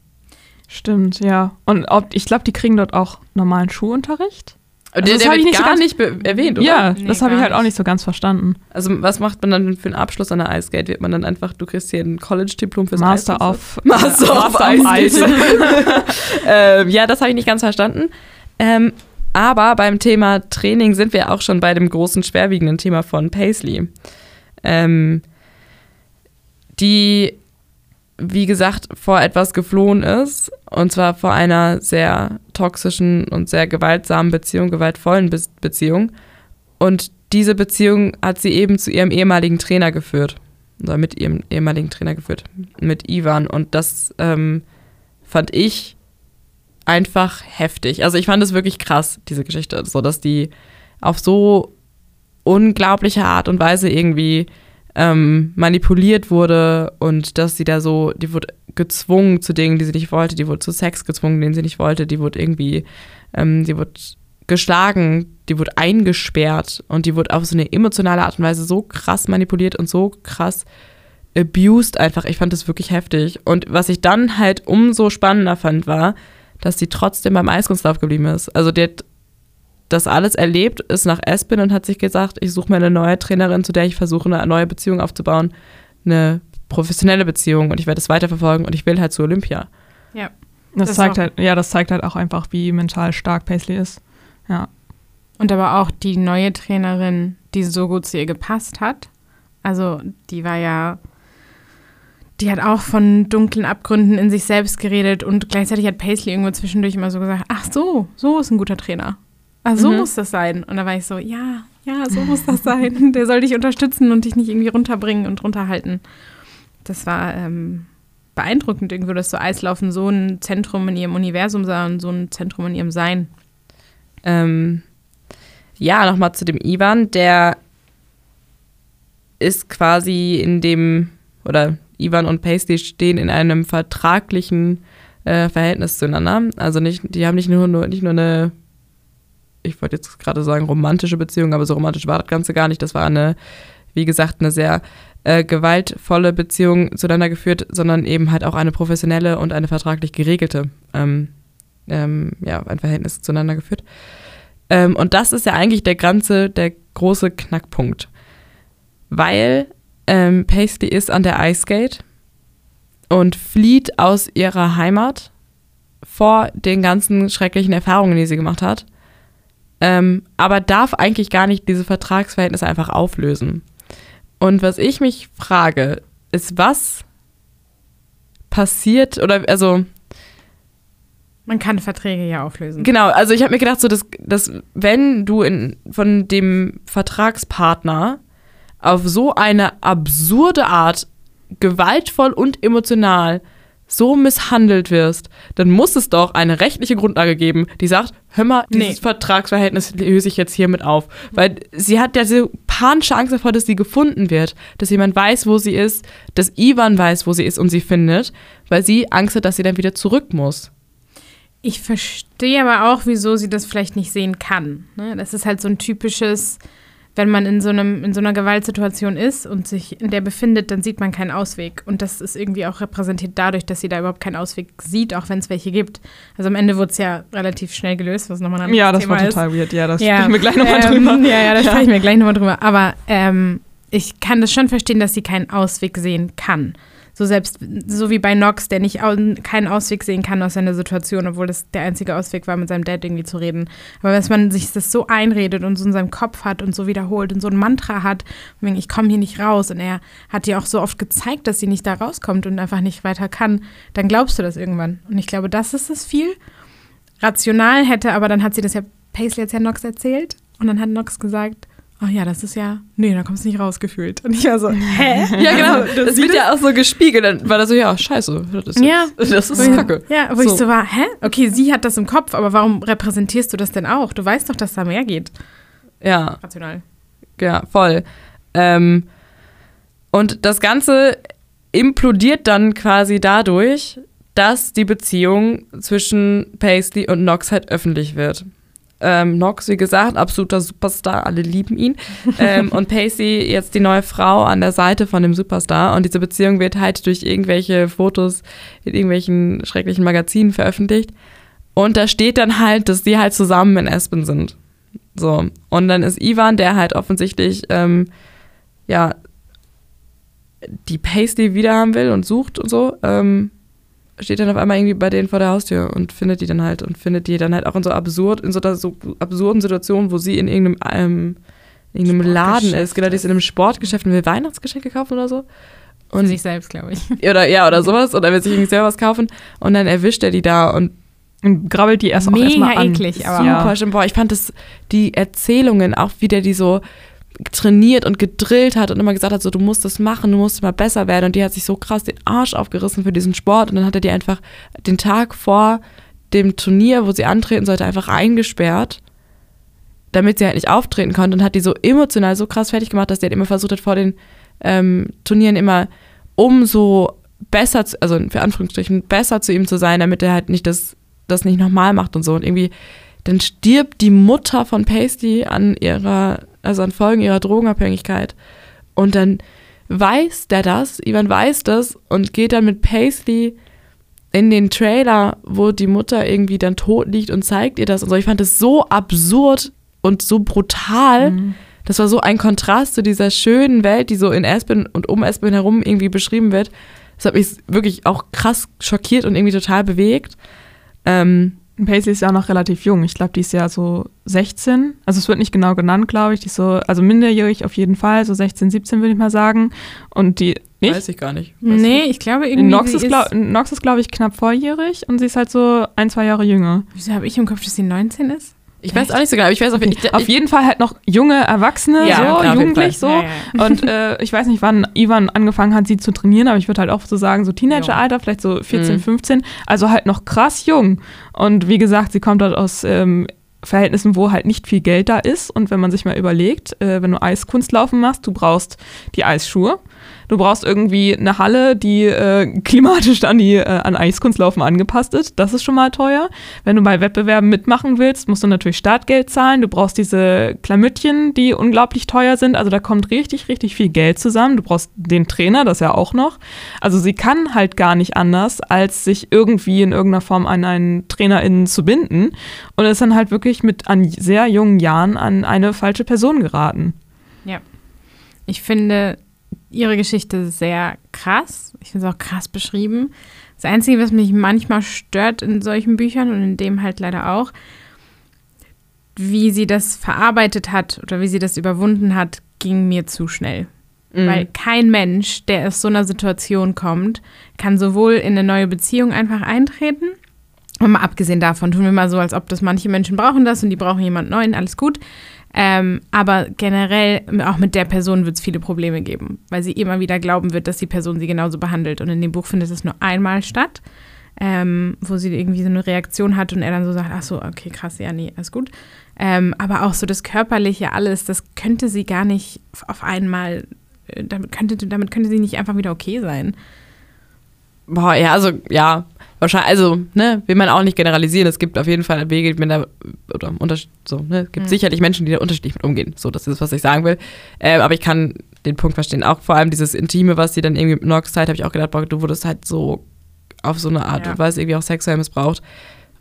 Stimmt, ja. Und ob, ich glaube, die kriegen dort auch normalen Schulunterricht. Und Also der, das der hab ich nicht so gar ganz- nicht erwähnt, oder? Ja, Nee, das habe ich halt auch nicht. nicht so ganz verstanden. Also was macht man dann für einen Abschluss an der Ice Skate? Wird man dann einfach, du kriegst hier ein College-Diplom fürs Master Eis? of Master of Master Ice. ähm, ja, das habe ich nicht ganz verstanden. Ähm, aber beim Thema Training sind wir auch schon bei dem großen, schwerwiegenden Thema von Paisley. Ähm, die wie gesagt, vor etwas geflohen ist. Und zwar vor einer sehr toxischen und sehr gewaltsamen Beziehung, gewaltvollen Be Beziehung. Und diese Beziehung hat sie eben zu ihrem ehemaligen Trainer geführt. Oder mit ihrem ehemaligen Trainer geführt. Mit Ivan. Und das ähm, fand ich einfach heftig. Also ich fand es wirklich krass, diese Geschichte. So, dass die auf so unglaubliche Art und Weise irgendwie ähm, manipuliert wurde und dass sie da so, die wurde gezwungen zu Dingen, die sie nicht wollte, die wurde zu Sex gezwungen, den sie nicht wollte, die wurde irgendwie, ähm, die wurde geschlagen, die wurde eingesperrt und die wurde auf so eine emotionale Art und Weise so krass manipuliert und so krass abused einfach. Ich fand das wirklich heftig. Und was ich dann halt umso spannender fand, war, dass sie trotzdem beim Eiskunstlauf geblieben ist. Also die hat das alles erlebt, ist nach Espen und hat sich gesagt, ich suche mir eine neue Trainerin, zu der ich versuche, eine neue Beziehung aufzubauen, eine professionelle Beziehung und ich werde es weiterverfolgen und ich will halt zu Olympia. Ja. Das, Das zeigt halt, ja, das zeigt halt auch einfach, wie mental stark Paisley ist. Ja. Und aber auch die neue Trainerin, die so gut zu ihr gepasst hat. Also die war ja, die hat auch von dunklen Abgründen in sich selbst geredet und gleichzeitig hat Paisley irgendwo zwischendurch immer so gesagt, ach so, so ist ein guter Trainer. Ach, so Mhm. muss das sein. Und da war ich so, ja, ja, so muss das sein. Der soll dich unterstützen und dich nicht irgendwie runterbringen und runterhalten. Das war ähm, beeindruckend irgendwie, dass so Eislaufen so ein Zentrum in ihrem Universum sah und so ein Zentrum in ihrem Sein. Ähm, ja, nochmal zu dem Ivan, der ist quasi in dem, oder Ivan und Paisley stehen in einem vertraglichen äh, Verhältnis zueinander. Also nicht, die haben nicht nur, nur, nicht nur eine, ich wollte jetzt gerade sagen romantische Beziehung, aber so romantisch war das Ganze gar nicht. Das war eine, wie gesagt, eine sehr äh, gewaltvolle Beziehung zueinander geführt, sondern eben halt auch eine professionelle und eine vertraglich geregelte, ähm, ähm, ja, ein Verhältnis zueinander geführt. Ähm, und das ist ja eigentlich der ganze, der große Knackpunkt. Weil ähm, Paisley ist an der Ice Skate und flieht aus ihrer Heimat vor den ganzen schrecklichen Erfahrungen, die sie gemacht hat. Ähm, aber darf eigentlich gar nicht diese Vertragsverhältnisse einfach auflösen. Und was ich mich frage, ist, was passiert oder also Man kann Verträge ja auflösen. Genau, also ich habe mir gedacht, so dass, dass wenn du in, von dem Vertragspartner auf so eine absurde Art gewaltvoll und emotional so misshandelt wirst, dann muss es doch eine rechtliche Grundlage geben, die sagt, hör mal, dieses Nee. Vertragsverhältnis löse ich jetzt hiermit auf. Weil sie hat ja so panische Angst davor, dass sie gefunden wird, dass jemand weiß, wo sie ist, dass Ivan weiß, wo sie ist und sie findet, weil sie Angst hat, dass sie dann wieder zurück muss. Ich verstehe aber auch, wieso sie das vielleicht nicht sehen kann. Ne? Das ist halt so ein typisches, wenn man in so, einem, in so einer Gewaltsituation ist und sich in der befindet, dann sieht man keinen Ausweg. Und das ist irgendwie auch repräsentiert dadurch, dass sie da überhaupt keinen Ausweg sieht, auch wenn es welche gibt. Also am Ende wurde es ja relativ schnell gelöst, was nochmal ein anderes Ja, das Thema war ist. total weird. Ja, das Ja, sprechen wir gleich nochmal ähm, drüber. Ja, ja, da sprechen wir gleich nochmal drüber. Aber ähm, ich kann das schon verstehen, dass sie keinen Ausweg sehen kann. So selbst, so wie bei Nox, der nicht keinen Ausweg sehen kann aus seiner Situation, obwohl das der einzige Ausweg war, mit seinem Dad irgendwie zu reden. Aber dass man sich das so einredet und so in seinem Kopf hat und so wiederholt und so ein Mantra hat, wegen, ich komme hier nicht raus und er hat dir auch so oft gezeigt, dass sie nicht da rauskommt und einfach nicht weiter kann, dann glaubst du das irgendwann. Und ich glaube, das ist es viel rational hätte, aber dann hat sie das ja Paisley jetzt ja Nox erzählt und dann hat Nox gesagt, oh ja, das ist ja, nee, da kommst du nicht rausgefühlt. Und ich war so, hä? Ja, genau. Das, wird ja auch so gespiegelt. Dann war das so, ja, scheiße. Das ist, Ja. das ist kacke. Ja, wo ich So. so war, hä? Okay, sie hat das im Kopf, aber warum repräsentierst du das denn auch? Du weißt doch, dass da mehr geht. Ja, Rational. ja, voll. Ähm, und das Ganze implodiert dann quasi dadurch, dass die Beziehung zwischen Paisley und Nox halt öffentlich wird. Ähm, Nox, wie gesagt, absoluter Superstar, alle lieben ihn. ähm, und Paisley jetzt die neue Frau an der Seite von dem Superstar. Und diese Beziehung wird halt durch irgendwelche Fotos in irgendwelchen schrecklichen Magazinen veröffentlicht. Und da steht dann halt, dass die halt zusammen in Aspen sind. So. Und dann ist Ivan, der halt offensichtlich, ähm, ja, die Paisley wieder haben will und sucht und so, ähm, steht dann auf einmal irgendwie bei denen vor der Haustür und findet die dann halt und findet die dann halt auch in so absurd, in so, einer so absurden Situationen, wo sie in irgendeinem, ähm, in irgendeinem Laden ist, genau, die ist in einem Sportgeschäft und will Weihnachtsgeschenke kaufen oder so. Für Und sich selbst, glaube ich. oder ja, oder sowas. Oder will sich irgendwie selber was kaufen. Und dann erwischt er die da und Und grabbelt die erst auch Mega erstmal an. eklig, aber Ja. super schön. Boah, ich fand das, die Erzählungen, auch wie der die so trainiert und gedrillt hat und immer gesagt hat, so, du musst das machen, du musst immer besser werden. Und die hat sich so krass den Arsch aufgerissen für diesen Sport. Und dann hat er die einfach den Tag vor dem Turnier, wo sie antreten sollte, einfach eingesperrt, damit sie halt nicht auftreten konnte. Und hat die so emotional so krass fertig gemacht, dass die halt immer versucht hat, vor den ähm, Turnieren immer umso besser, zu, also für Anführungsstrichen, besser zu ihm zu sein, damit er halt nicht das, das nicht nochmal macht und so. Und irgendwie, dann stirbt die Mutter von Pasty an ihrer, also an Folgen ihrer Drogenabhängigkeit. Und dann weiß der das, Ivan weiß das und geht dann mit Paisley in den Trailer, wo die Mutter irgendwie dann tot liegt und zeigt ihr das und so. Ich fand das so absurd und so brutal. Mhm. Das war so ein Kontrast zu dieser schönen Welt, die so in Aspen und um Aspen herum irgendwie beschrieben wird. Das hat mich wirklich auch krass schockiert und irgendwie total bewegt. Ähm, Paisley ist ja auch noch relativ jung. Ich glaube, die ist ja so 16. Also es wird nicht genau genannt, glaube ich. Die ist so, also minderjährig auf jeden Fall, so 16, 17 würde ich mal sagen. Und die nicht? Weiß ich gar nicht. Weiß Nee, ich glaube irgendwie. Nox ist, glaub, Nox ist, glaube ich, knapp volljährig und sie ist halt so ein, zwei Jahre jünger. Wieso habe ich im Kopf, dass sie 19 ist? Ich weiß auch nicht so genau, aber ich weiß auf jeden Fall. Auf jeden Fall halt noch junge Erwachsene, Ja, so, klar, jugendlich so. Ja, ja. Und äh, ich weiß nicht, wann Ivan angefangen hat, sie zu trainieren, aber ich würde halt auch so sagen, so Teenageralter, vielleicht so 14, Mhm. 15. Also halt noch krass jung. Und wie gesagt, sie kommt halt aus ähm, Verhältnissen, wo halt nicht viel Geld da ist. Und wenn man sich mal überlegt, äh, wenn du Eiskunstlaufen machst, du brauchst die Eisschuhe. Du brauchst irgendwie eine Halle, die äh, klimatisch an die äh, an Eiskunstlaufen angepasst ist. Das ist schon mal teuer. Wenn du bei Wettbewerben mitmachen willst, musst du natürlich Startgeld zahlen. Du brauchst diese Klamüttchen, die unglaublich teuer sind. Also da kommt richtig, richtig viel Geld zusammen. Du brauchst den Trainer, das ja auch noch. Also sie kann halt gar nicht anders, als sich irgendwie in irgendeiner Form an einen TrainerInnen zu binden und ist dann halt wirklich mit an sehr jungen Jahren an eine falsche Person geraten. Ich finde ihre Geschichte sehr krass. Ich finde es auch krass beschrieben. Das Einzige, was mich manchmal stört in solchen Büchern und in dem halt leider auch, wie sie das verarbeitet hat oder wie sie das überwunden hat, ging mir zu schnell. Mhm. Weil kein Mensch, der aus so einer Situation kommt, kann sowohl in eine neue Beziehung einfach eintreten. Und mal abgesehen davon, tun wir mal so, als ob das manche Menschen brauchen das und die brauchen jemand Neuen, alles gut. Ähm, aber generell, auch mit der Person wird es viele Probleme geben, weil sie immer wieder glauben wird, dass die Person sie genauso behandelt. Und in dem Buch findet es nur einmal statt, ähm, wo sie irgendwie so eine Reaktion hat und er dann so sagt, ach so, okay, krass, ja, nee, alles gut. Ähm, aber auch so das Körperliche, alles, das könnte sie gar nicht auf einmal, äh, damit könnte, damit könnte sie nicht einfach wieder okay sein. Boah, ja, also, ja, wahrscheinlich, also, ne, will man auch nicht generalisieren. Es gibt auf jeden Fall Wege, wenn da, oder so, ne, es gibt Mhm. sicherlich Menschen, die da unterschiedlich mit umgehen. So, das ist, was ich sagen will. Ähm, aber ich kann den Punkt verstehen. Auch vor allem dieses Intime, was sie dann irgendwie mit Nox Zeit, habe ich auch gedacht, boah, du wurdest halt so auf so eine Art Ja. und Weise irgendwie auch sexuell missbraucht.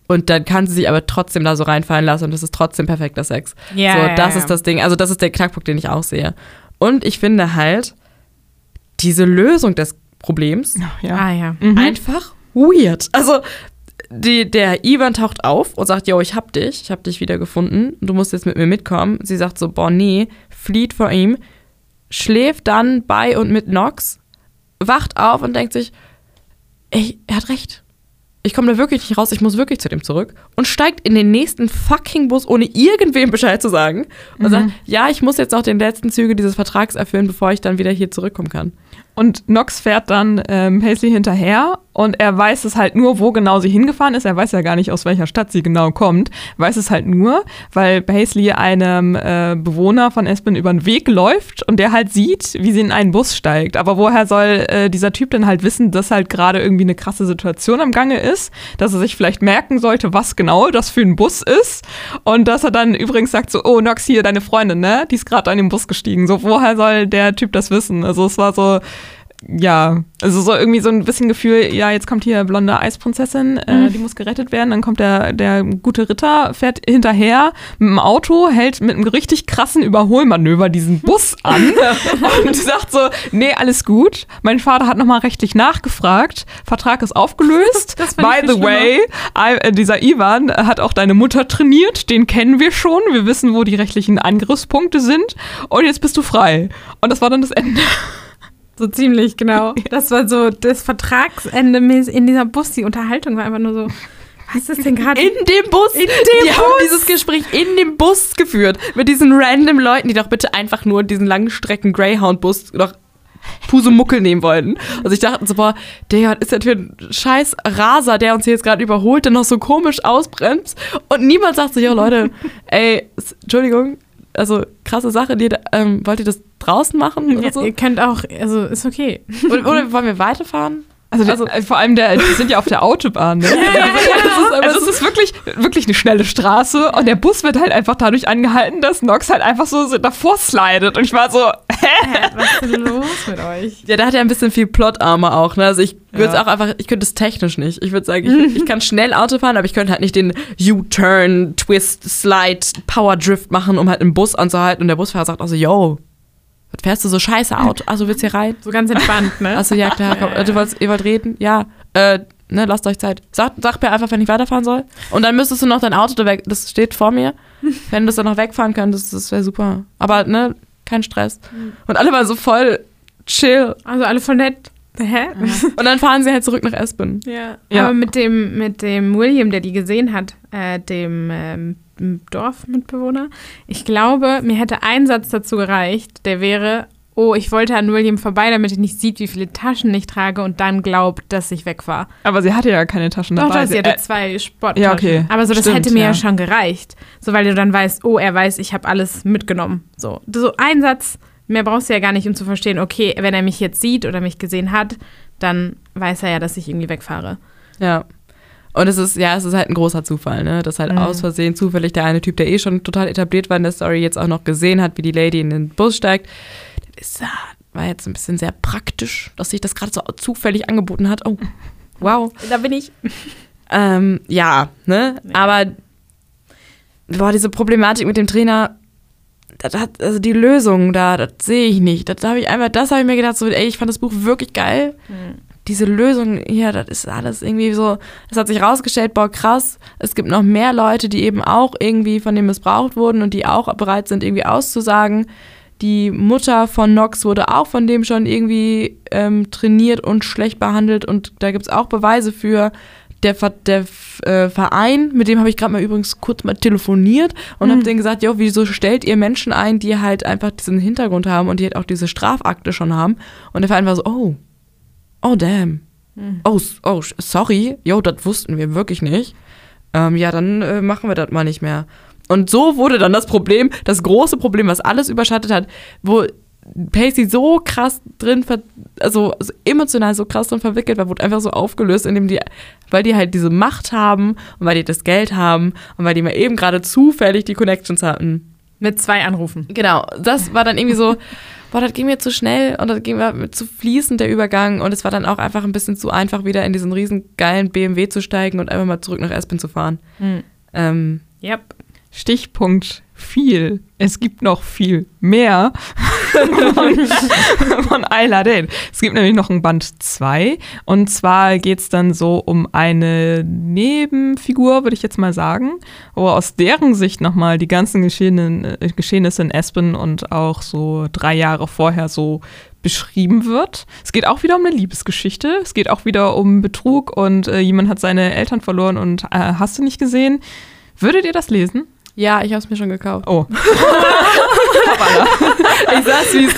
Und dann kann sie sich aber trotzdem da so reinfallen lassen und das ist trotzdem perfekter Sex. Ja, so, ja, das ja. ist das Ding. Also, das ist der Knackpunkt, den ich auch sehe. Und ich finde halt, diese Lösung des Problems Ja. Ah ja. Mhm. einfach weird. Also, die, der Ivan taucht auf und sagt, yo, ich hab dich, ich hab dich wiedergefunden, du musst jetzt mit mir mitkommen. Sie sagt so, boah, nee, flieht vor ihm, schläft dann bei und mit Nox, wacht auf und denkt sich, ey, er hat recht. Ich komme da wirklich nicht raus, ich muss wirklich zu dem zurück und steigt in den nächsten fucking Bus, ohne irgendwem Bescheid zu sagen. Und Mhm. sagt, ja, ich muss jetzt noch den letzten Züge dieses Vertrags erfüllen, bevor ich dann wieder hier zurückkommen kann. Und Nox fährt dann ähm, Paisley hinterher und er weiß es halt nur, wo genau sie hingefahren ist. Er weiß ja gar nicht, aus welcher Stadt sie genau kommt. Weiß es halt nur, weil Paisley einem äh, Bewohner von Espen über den Weg läuft und der halt sieht, wie sie in einen Bus steigt. Aber woher soll äh, dieser Typ denn halt wissen, dass halt gerade irgendwie eine krasse Situation am Gange ist, dass er sich vielleicht merken sollte, was genau das für ein Bus ist und dass er dann übrigens sagt so, oh Nox, hier deine Freundin, ne? Die ist gerade an den Bus gestiegen. So, woher soll der Typ das wissen? Also es war so, ja, also so irgendwie so ein bisschen Gefühl, ja, jetzt kommt hier blonde Eisprinzessin, äh, die muss gerettet werden. Dann kommt der, der gute Ritter, fährt hinterher mit dem Auto, hält mit einem richtig krassen Überholmanöver diesen Bus an und sagt so, nee, alles gut. Mein Vater hat nochmal rechtlich nachgefragt, Vertrag ist aufgelöst. By the way, I, äh, dieser Ivan hat auch deine Mutter trainiert, den kennen wir schon. Wir wissen, wo die rechtlichen Angriffspunkte sind und jetzt bist du frei. Und das war dann das Ende. So ziemlich, genau. Das war so das Vertragsende in dieser Bus. Die Unterhaltung war einfach nur so, was ist denn gerade? In dem Bus. In dem die Bus. haben dieses Gespräch in dem Bus geführt. Mit diesen random Leuten, die doch bitte einfach nur diesen Langstrecken Greyhound-Bus doch Pusemuckel nehmen wollten. Also ich dachte so, boah, der ist für ein scheiß Raser, der uns hier jetzt gerade überholt, der noch so komisch ausbremst. Und niemand sagt so, ja Leute, ey, Entschuldigung, also krasse Sache, die, ähm, wollt ihr das draußen machen oder Ja, so? Ihr könnt auch, also ist okay. Oder, oder wollen wir weiterfahren? Also, Also- der, vor allem, der, die sind ja auf der Autobahn. Ne? Das ist aber Also es ist wirklich, wirklich eine schnelle Straße und der Bus wird halt einfach dadurch angehalten, dass Nox halt einfach so, so davor slidet. Und ich war so, hä? Was ist denn los mit euch? Ja, da hat er ein bisschen viel Plot-Armor auch. Ne? Also ich würde es Ja. auch einfach, ich könnte es technisch nicht. Ich würde sagen, ich, ich kann schnell Auto fahren, aber ich könnte halt nicht den U-Turn, Twist, Slide, Power Drift machen, um halt einen Bus anzuhalten. Und der Busfahrer sagt also, yo, was fährst du so scheiße Auto? Also willst du hier rein? So ganz entspannt, ne? Also ja, klar, komm, du wolltest, ihr wollt reden? Ja, äh, ne, lasst euch Zeit. Sag, sag mir einfach, wenn ich weiterfahren soll. Und dann müsstest du noch dein Auto da weg, das steht vor mir. Wenn du das dann noch wegfahren könntest, das wäre super. Aber, ne, kein Stress. Und alle waren so voll chill. Also alle voll nett. Hä? Und dann fahren sie halt zurück nach Aspen. Ja. Ja. Aber mit dem, mit dem William, der die gesehen hat, äh, dem ähm, Dorfmitbewohner, ich glaube, mir hätte ein Satz dazu gereicht, der wäre, oh, ich wollte an William vorbei, damit er nicht sieht, wie viele Taschen ich trage und dann glaubt, dass ich weg war. Aber sie hatte ja keine Taschen Doch, dabei. doch, sie hatte Äh, zwei Sporttaschen. ja, okay. Aber so, das Stimmt, hätte mir ja. ja. schon gereicht. So, weil du dann weißt, oh, er weiß, ich habe alles mitgenommen. So, so ein Satz, mehr brauchst du ja gar nicht, um zu verstehen, okay, wenn er mich jetzt sieht oder mich gesehen hat, dann weiß er ja, dass ich irgendwie wegfahre. Ja. Und es ist, ja, es ist halt ein großer Zufall, ne? Dass halt Mhm. aus Versehen zufällig der eine Typ, der eh schon total etabliert war in der Story, jetzt auch noch gesehen hat, wie die Lady in den Bus steigt. Das ist, ja- war jetzt ein bisschen sehr praktisch, dass sich das gerade so zufällig angeboten hat. Oh, wow. Da bin ich. Ähm, ja, ne? Aber boah, diese Problematik mit dem Trainer, das hat, also die Lösung da, das sehe ich nicht. Das habe ich einfach, das habe ich mir gedacht, so, ey, ich fand das Buch wirklich geil. Diese Lösung hier, das ist alles irgendwie so, es hat sich rausgestellt, boah, krass, es gibt noch mehr Leute, die eben auch irgendwie von dem missbraucht wurden und die auch bereit sind, irgendwie auszusagen. Die Mutter von Nox wurde auch von dem schon irgendwie ähm, trainiert und schlecht behandelt und da gibt es auch Beweise für. Der, der äh, Verein, mit dem habe ich gerade mal übrigens kurz mal telefoniert und habe denen gesagt, jo, wieso stellt ihr Menschen ein, die halt einfach diesen Hintergrund haben und die halt auch diese Strafakte schon haben? Und der Verein war so, oh, oh damn, oh, s- oh, sh- sorry, jo, das wussten wir wirklich nicht. Ähm, ja, dann äh, machen wir das mal nicht mehr. Und so wurde dann das Problem, das große Problem, was alles überschattet hat, wo Pacey so krass drin, also, also emotional so krass drin verwickelt war, wurde einfach so aufgelöst, indem die, weil die halt diese Macht haben und weil die das Geld haben und weil die mal eben gerade zufällig die Connections hatten. Mit zwei Anrufen. Genau, das war dann irgendwie so, boah, das ging mir zu schnell und das ging mir zu fließend der Übergang und es war dann auch einfach ein bisschen zu einfach, wieder in diesen riesen geilen BMW zu steigen und einfach mal zurück nach Aspen zu fahren. Hm. Ähm, Yep. Stichpunkt viel. Es gibt noch viel mehr von, von Ayla Dane. Es gibt nämlich noch ein Band 2 und zwar geht es dann so um eine Nebenfigur, würde ich jetzt mal sagen, wo aus deren Sicht nochmal die ganzen Geschehen, äh, Geschehnisse in Aspen und auch so drei Jahre vorher so beschrieben wird. Es geht auch wieder um eine Liebesgeschichte. Es geht auch wieder um Betrug und äh, jemand hat seine Eltern verloren und äh, hast du nicht gesehen. Würdet ihr das lesen? Ja, ich habe es mir schon gekauft. Oh. Ich sag's, wie es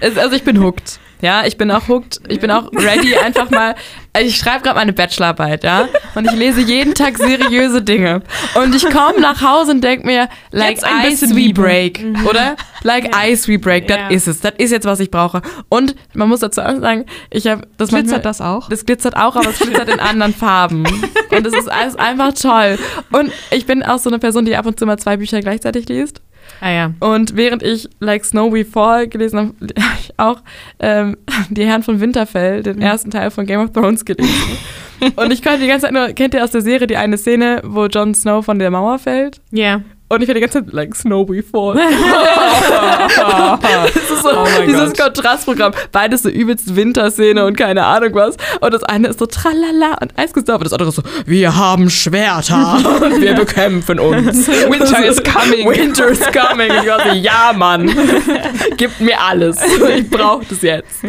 ist. Also ich bin hooked. Ja, ich bin auch hooked. Ich bin auch ready, einfach mal. Also ich schreibe gerade meine Bachelorarbeit, ja. Und ich lese jeden Tag seriöse Dinge. Und ich komme nach Hause und denk mir, like ice we break. Oder? Like ice we break. Das Ja. ist es. Das ist jetzt, was ich brauche. Und man muss dazu auch sagen, ich habe das manchmal- Glitzert das auch? das glitzert auch, aber es glitzert in anderen Farben. Und es ist alles einfach toll. Und ich bin auch so eine Person, die ab und zu mal zwei Bücher gleichzeitig liest. Ah ja. Und während ich Like Snow We Fall gelesen habe, habe ich auch ähm, Die Herren von Winterfell, den ersten Teil von Game of Thrones gelesen. Und ich konnte die ganze Zeit nur, kennt ihr aus der Serie die eine Szene, wo Jon Snow von der Mauer fällt? Ja. Und ich werde die ganze Zeit like Snow Before. das ist so Oh dieses Gott. Kontrastprogramm. Beides so übelst Winterszene und keine Ahnung was. Und das eine ist so tralala und Eisgestorben. Und das andere ist so, wir haben Schwerter und wir bekämpfen uns. Winter is coming. Winter is coming. Und ich war so, ja, Mann. Gib mir alles. Ich brauche das jetzt.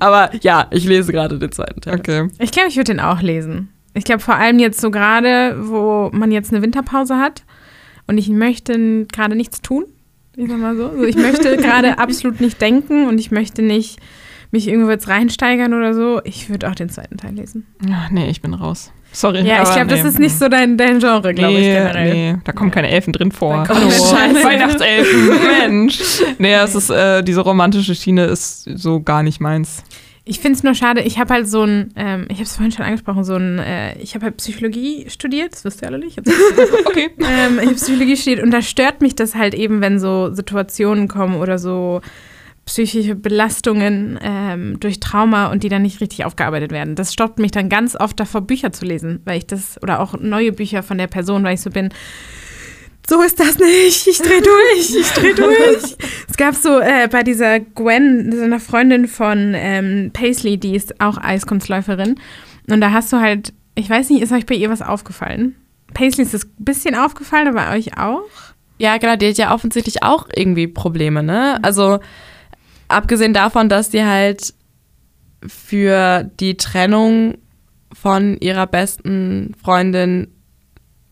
Aber ja, ich lese gerade den zweiten Teil. Okay. Ich glaube, ich würde den auch lesen. Ich glaube, vor allem jetzt so gerade, wo man jetzt eine Winterpause hat und ich möchte gerade nichts tun. Ich sag mal so. Also ich möchte gerade absolut nicht denken und ich möchte nicht mich irgendwo jetzt reinsteigern oder so. Ich würde auch den zweiten Teil lesen. Ja, nee, ich bin raus. Sorry. Ja, ich glaube, das nee. ist nicht so dein, dein Genre, glaube ich, nee, generell. Nee, da kommen keine Elfen drin vor. Scheiße. Weihnachtselfen, Mensch. Nee, es ist, äh, diese romantische Schiene ist so gar nicht meins. Ich finde es nur schade, ich habe halt so ein, ähm, ich habe es vorhin schon angesprochen, so ein, äh, ich habe halt Psychologie studiert, das wisst ihr alle nicht. Okay. ähm, ich habe Psychologie studiert und da stört mich das halt eben, wenn so Situationen kommen oder so psychische Belastungen ähm, durch Trauma und die dann nicht richtig aufgearbeitet werden. Das stoppt mich dann ganz oft davor, Bücher zu lesen, weil ich das, oder auch neue Bücher von der Person, weil ich so bin, so ist das nicht, ich dreh durch, ich dreh durch. es gab so äh, bei dieser Gwen, so einer Freundin von ähm, Paisley, die ist auch Eiskunstläuferin und da hast du halt, ich weiß nicht, ist euch bei ihr was aufgefallen? Paisley ist es ein bisschen aufgefallen, aber euch auch? Ja, genau, die hat ja offensichtlich auch irgendwie Probleme, ne? Also, abgesehen davon, dass die halt für die Trennung von ihrer besten Freundin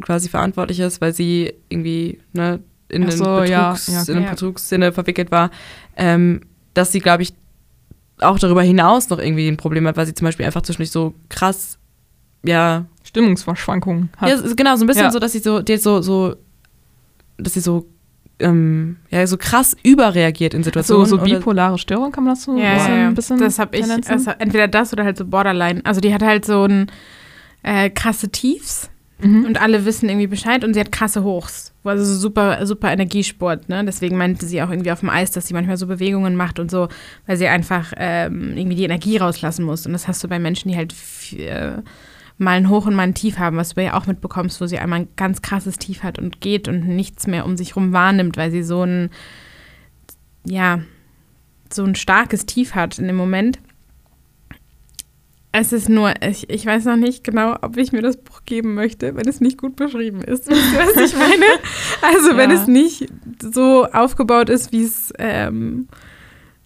quasi verantwortlich ist, weil sie irgendwie ne, in den so, ja, Betrugs, ja, in den ja. Betrugssinne verwickelt war, ähm, dass sie, glaube ich, auch darüber hinaus noch irgendwie ein Problem hat, weil sie zum Beispiel einfach zwischendurch so krass, ja, Stimmungsverschwankungen hat. ja, es ist genau, so ein bisschen Ja. so, dass sie so, die so, so, dass sie so, ähm, ja, so krass überreagiert in so, Situationen. so oder- bipolare Störung kann man das so Ja, bisschen, ja, ja. bisschen das habe ich, also entweder das oder halt so Borderline. Also die hat halt so ein äh, krasse Tiefs Mhm. und alle wissen irgendwie Bescheid und sie hat krasse Hochs. Also so super, super Energiesport, ne? Deswegen meinte sie auch irgendwie auf dem Eis, dass sie manchmal so Bewegungen macht und so, weil sie einfach ähm, irgendwie die Energie rauslassen muss. Und das hast du bei Menschen, die halt äh, mal ein Hoch und mal ein Tief haben, was du ja auch mitbekommst, wo sie einmal ein ganz krasses Tief hat und geht und nichts mehr um sich rum wahrnimmt, weil sie so ein, ja, so ein starkes Tief hat in dem Moment. Es ist nur, ich, ich weiß noch nicht genau, ob ich mir das Buch geben möchte, wenn es nicht gut beschrieben ist. Wisst ihr, was ich meine? Also, wenn Ja. es nicht so aufgebaut ist, wie es, ähm,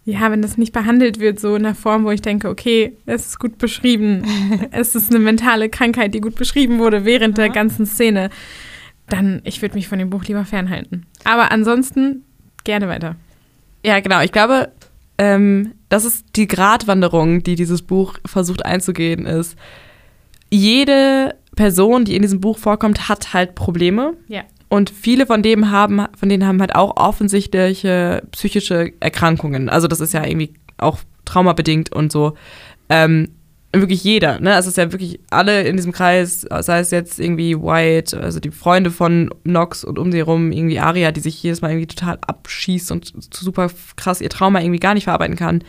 ja, wenn das nicht behandelt wird, so in der Form, wo ich denke, okay, es ist gut beschrieben, es ist eine mentale Krankheit, die gut beschrieben wurde während der ganzen Szene, dann, ich würde mich von dem Buch lieber fernhalten. Aber ansonsten gerne weiter. Ja, genau. Ich glaube, ähm, das ist die Gratwanderung, die dieses Buch versucht einzugehen, ist, jede Person, die in diesem Buch vorkommt, hat halt Probleme. Ja. Und viele von denen haben, von denen haben halt auch offensichtliche psychische Erkrankungen. Also das ist ja irgendwie auch traumabedingt und so. Ähm, wirklich jeder, ne? Also es ist ja wirklich alle in diesem Kreis, sei es jetzt irgendwie White, also die Freunde von Nox und um sie herum, irgendwie Aria, die sich jedes Mal irgendwie total abschießt und super krass ihr Trauma irgendwie gar nicht verarbeiten kann.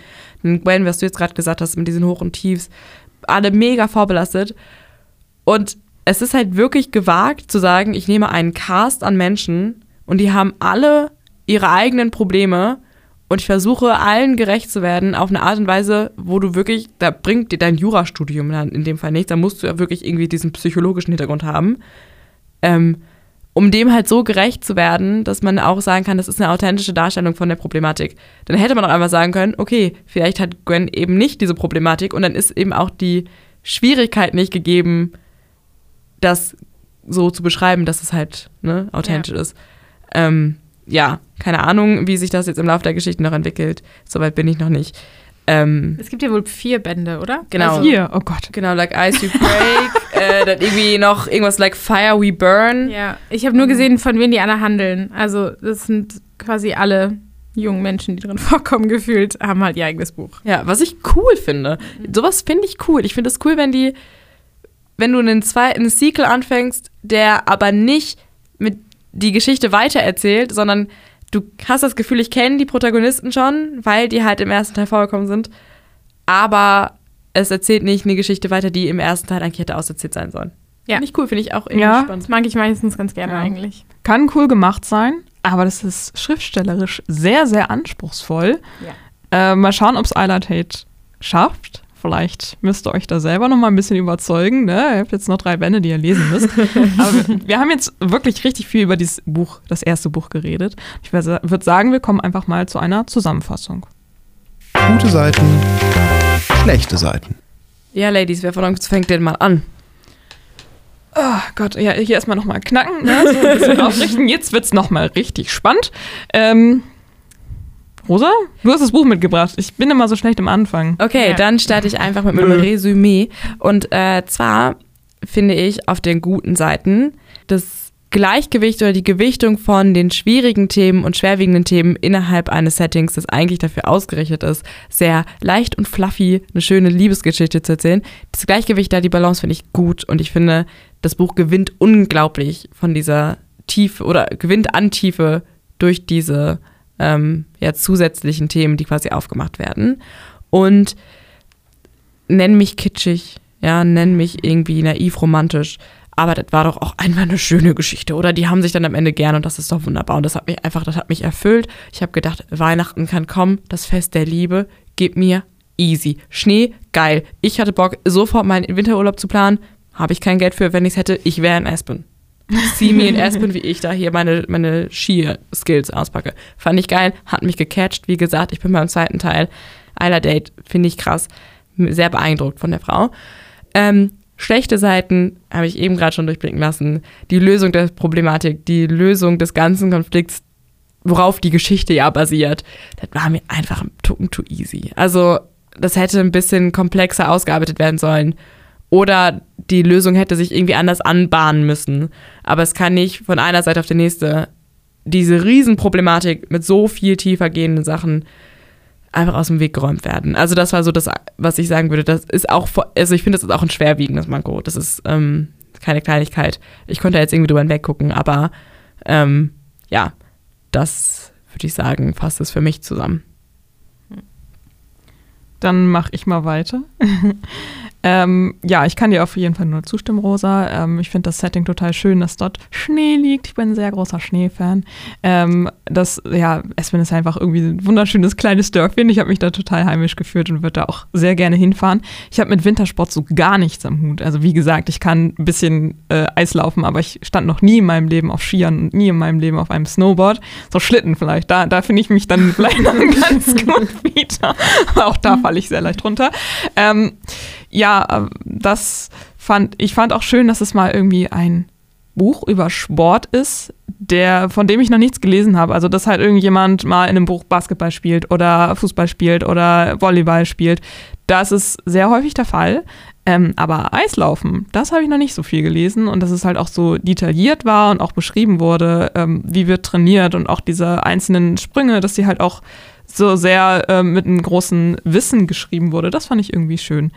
Dann Gwen, was du jetzt gerade gesagt hast, mit diesen Hoch und Tiefs, alle mega vorbelastet. Und es ist halt wirklich gewagt zu sagen, ich nehme einen Cast an Menschen und die haben alle ihre eigenen Probleme und ich versuche allen gerecht zu werden auf eine Art und Weise, wo du wirklich, da bringt dir dein Jurastudium dann in dem Fall nichts, da musst du ja wirklich irgendwie diesen psychologischen Hintergrund haben, ähm, um dem halt so gerecht zu werden, dass man auch sagen kann, das ist eine authentische Darstellung von der Problematik. Dann hätte man auch einfach sagen können, okay, vielleicht hat Gwen eben nicht diese Problematik und dann ist eben auch die Schwierigkeit nicht gegeben, das so zu beschreiben, dass es halt ne, authentisch ist. Ähm, ja, keine Ahnung, wie sich das jetzt im Laufe der Geschichte noch entwickelt. Soweit bin ich noch nicht. Ähm, Es gibt ja wohl vier Bände, oder? Genau. Also, Hier, oh Gott. genau, like Ice We Break, äh, dann irgendwie noch irgendwas like Fire We Burn. Ja, ich habe nur gesehen, von wem die alle handeln. Also, das sind quasi alle jungen Menschen, die drin vorkommen, gefühlt, haben halt ihr eigenes Buch. Ja, was ich cool finde. Sowas finde ich cool. Ich finde es cool, wenn die, wenn du einen zweiten Sequel anfängst, der aber nicht mit die Geschichte weitererzählt, sondern du hast das Gefühl, ich kenne die Protagonisten schon, weil die halt im ersten Teil vorgekommen sind. Aber es erzählt nicht eine Geschichte weiter, die im ersten Teil eigentlich hätte auserzählt sein sollen. Ja. Finde ich cool, finde ich auch irgendwie Ja. spannend. Das mag ich meistens ganz gerne Ja. eigentlich. Kann cool gemacht sein, aber das ist schriftstellerisch sehr, sehr anspruchsfall. Äh, mal schauen, ob es Isla Tate schafft. Vielleicht müsst ihr euch da selber noch mal ein bisschen überzeugen. Ne? Ihr habt jetzt noch drei Bände, die ihr lesen müsst. Aber wir, wir haben jetzt wirklich richtig viel über dieses Buch, das erste Buch geredet. Ich würde sagen, wir kommen einfach mal zu einer Zusammenfassung. Gute Seiten, schlechte Seiten. Ja, Ladies, wer von uns fängt denn mal an? Oh Gott, ja, hier erstmal nochmal knacken, ne? so ein bisschen aufrichten. Jetzt wird's noch nochmal richtig spannend. Ähm, Rosa, du hast das Buch mitgebracht. Ich bin immer so schlecht im Anfang. Okay, Ja. dann starte ich einfach mit meinem Resümee. Und äh, zwar finde ich auf den guten Seiten das Gleichgewicht oder die Gewichtung von den schwierigen Themen und schwerwiegenden Themen innerhalb eines Settings, das eigentlich dafür ausgerichtet ist, sehr leicht und fluffy eine schöne Liebesgeschichte zu erzählen. Das Gleichgewicht da, die Balance finde ich gut und ich finde, das Buch gewinnt unglaublich von dieser Tiefe oder gewinnt an Tiefe durch diese ähm, ja, zusätzlichen Themen, die quasi aufgemacht werden. Und nenn mich kitschig, ja, nenn mich irgendwie naiv romantisch. Aber das war doch auch einfach eine schöne Geschichte, oder? Die haben sich dann am Ende gern und das ist doch wunderbar. Und das hat mich einfach, das hat mich erfüllt. Ich habe gedacht, Weihnachten kann kommen, das Fest der Liebe, gib mir easy. Schnee, geil. Ich hatte Bock, sofort meinen Winterurlaub zu planen. Habe ich kein Geld für, wenn ich es hätte. Ich wäre in Aspen. Me in Aspen, wie ich da hier meine, meine Ski-Skills auspacke. Fand ich geil, hat mich gecatcht. Wie gesagt, ich bin beim zweiten Teil. Isla Date, finde ich krass. Sehr beeindruckt von der Frau. Ähm, schlechte Seiten habe ich eben gerade schon durchblicken lassen. Die Lösung der Problematik, die Lösung des ganzen Konflikts, worauf die Geschichte ja basiert, das war mir einfach ein Tucken too easy. Also, das hätte ein bisschen komplexer ausgearbeitet werden sollen. Oder die Lösung hätte sich irgendwie anders anbahnen müssen. Aber es kann nicht von einer Seite auf die nächste diese Riesenproblematik mit so viel tiefer gehenden Sachen einfach aus dem Weg geräumt werden. Also das war so das, was ich sagen würde. Das ist auch, also ich finde, das ist auch ein schwerwiegendes Manko. Das ist ähm, keine Kleinigkeit. Ich konnte jetzt irgendwie drüber hinweggucken, aber ähm, ja, das würde ich sagen, fasst es für mich zusammen. Dann mache ich mal weiter. Ähm, ja, ich kann dir auf jeden Fall nur zustimmen, Rosa. Ähm, ich finde das Setting total schön, dass dort Schnee liegt. Ich bin ein sehr großer Schneefan. Ähm, das, ja, Espen ist einfach irgendwie ein wunderschönes kleines Dörfchen. Ich habe mich da total heimisch gefühlt und würde da auch sehr gerne hinfahren. Ich habe mit Wintersport so gar nichts am Hut. Also wie gesagt, ich kann ein bisschen äh, Eislaufen, aber ich stand noch nie in meinem Leben auf Skiern und nie in meinem Leben auf einem Snowboard. So Schlitten vielleicht. Da, da finde ich mich dann vielleicht noch ganz gut wieder. Auch da falle ich sehr leicht runter. Ähm, ja, äh, das fand ich fand auch schön, dass es mal irgendwie ein Buch über Sport ist, der, von dem ich noch nichts gelesen habe. Also, dass halt irgendjemand mal in einem Buch Basketball spielt oder Fußball spielt oder Volleyball spielt. Das ist sehr häufig der Fall. Ähm, aber Eislaufen, das habe ich noch nicht so viel gelesen und dass es halt auch so detailliert war und auch beschrieben wurde, ähm, wie wird trainiert und auch diese einzelnen Sprünge, dass sie halt auch so sehr ähm, mit einem großen Wissen geschrieben wurde. Das fand ich irgendwie schön.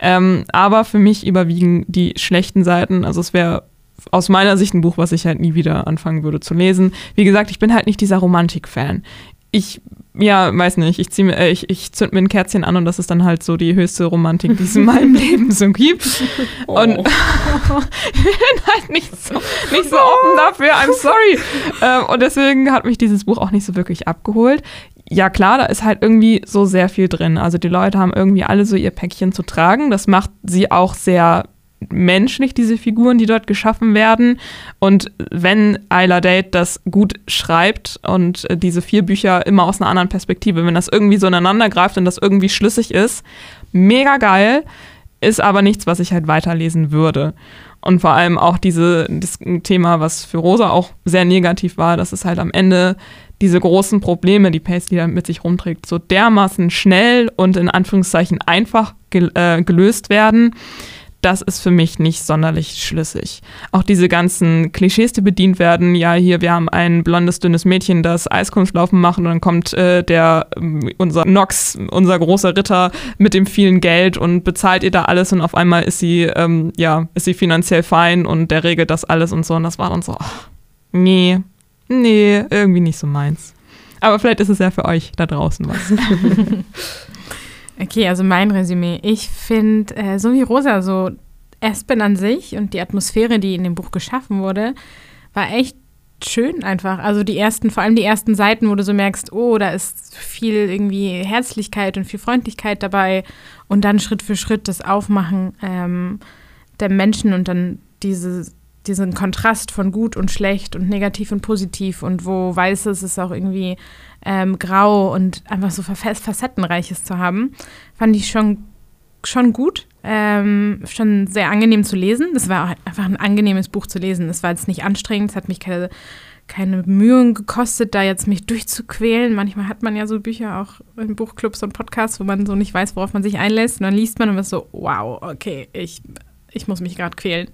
Ähm, aber für mich überwiegen die schlechten Seiten. Also es wäre aus meiner Sicht ein Buch, was ich halt nie wieder anfangen würde zu lesen. Wie gesagt, ich bin halt nicht dieser Romantik-Fan. Ich, ja, weiß nicht, ich, zieh mir, äh, ich, ich zünd mir ein Kerzchen an und das ist dann halt so die höchste Romantik, die es in meinem Leben so gibt. Und ich bin halt nicht so, nicht so offen dafür, I'm sorry. Ähm, und deswegen hat mich dieses Buch auch nicht so wirklich abgeholt. Ja, klar, da ist halt irgendwie so sehr viel drin. Also die Leute haben irgendwie alle so ihr Päckchen zu tragen. Das macht sie auch sehr menschlich, diese Figuren, die dort geschaffen werden. Und wenn Isla Date das gut schreibt und äh, diese vier Bücher immer aus einer anderen Perspektive, wenn das irgendwie so ineinander greift und das irgendwie schlüssig ist, mega geil, ist aber nichts, was ich halt weiterlesen würde. Und vor allem auch diese, das Thema, was für Rosa auch sehr negativ war, dass es halt am Ende diese großen Probleme, die Paisley da mit sich rumträgt, so dermaßen schnell und in Anführungszeichen einfach äh, gelöst werden. Das ist für mich nicht sonderlich schlüssig. Auch diese ganzen Klischees, die bedient werden, ja, hier, wir haben ein blondes, dünnes Mädchen, das Eiskunstlaufen macht und dann kommt äh, der, ähm, unser Nox, unser großer Ritter mit dem vielen Geld und bezahlt ihr da alles und auf einmal ist sie, ähm, ja, ist sie finanziell fein und der regelt das alles und so und das war dann so, ach, nee, nee, irgendwie nicht so meins. Aber vielleicht ist es ja für euch da draußen was. Okay, also mein Resümee. Ich finde, äh, so wie Rosa, so Aspen an sich und die Atmosphäre, die in dem Buch geschaffen wurde, war echt schön einfach. Also die ersten, vor allem die ersten Seiten, wo du so merkst, oh, da ist viel irgendwie Herzlichkeit und viel Freundlichkeit dabei und dann Schritt für Schritt das Aufmachen ähm, der Menschen und dann diese, diesen Kontrast von gut und schlecht und negativ und positiv und wo weißes ist auch irgendwie ähm, grau und einfach so facettenreiches zu haben, fand ich schon, schon gut. Ähm, schon sehr angenehm zu lesen. Es war auch einfach ein angenehmes Buch zu lesen. Es war jetzt nicht anstrengend, es hat mich keine, keine Mühen gekostet, da jetzt mich durchzuquälen. Manchmal hat man ja so Bücher auch in Buchclubs und Podcasts, wo man so nicht weiß, worauf man sich einlässt. Und dann liest man und ist so, wow, okay, ich, ich muss mich gerade quälen.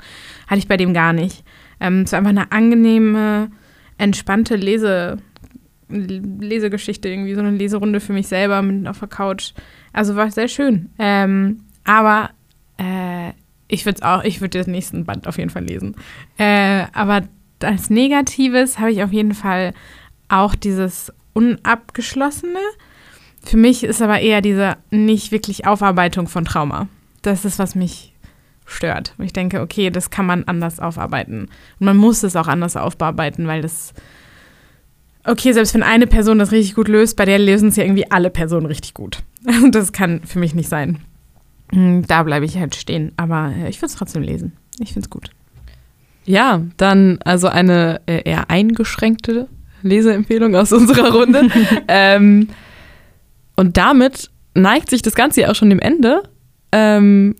Hatte ich bei dem gar nicht. Ähm, es war einfach eine angenehme, entspannte Lese, Lesegeschichte, irgendwie so eine Leserunde für mich selber mit auf der Couch. Also war sehr schön. Ähm, aber äh, ich würde auch, ich würde den nächsten Band auf jeden Fall lesen. Äh, aber als Negatives habe ich auf jeden Fall auch dieses Unabgeschlossene. Für mich ist aber eher diese nicht wirklich Aufarbeitung von Trauma. Das ist, was mich stört. Und ich denke, okay, das kann man anders aufarbeiten. Und man muss es auch anders aufbearbeiten, weil das, okay, selbst wenn eine Person das richtig gut löst, bei der lösen es ja irgendwie alle Personen richtig gut. Das kann für mich nicht sein. Hm, da bleibe ich halt stehen. Aber äh, ich würde es trotzdem lesen. Ich finde es gut. Ja, dann also eine äh, eher eingeschränkte Leseempfehlung aus unserer Runde. ähm, und damit neigt sich das Ganze ja auch schon dem Ende. Ähm,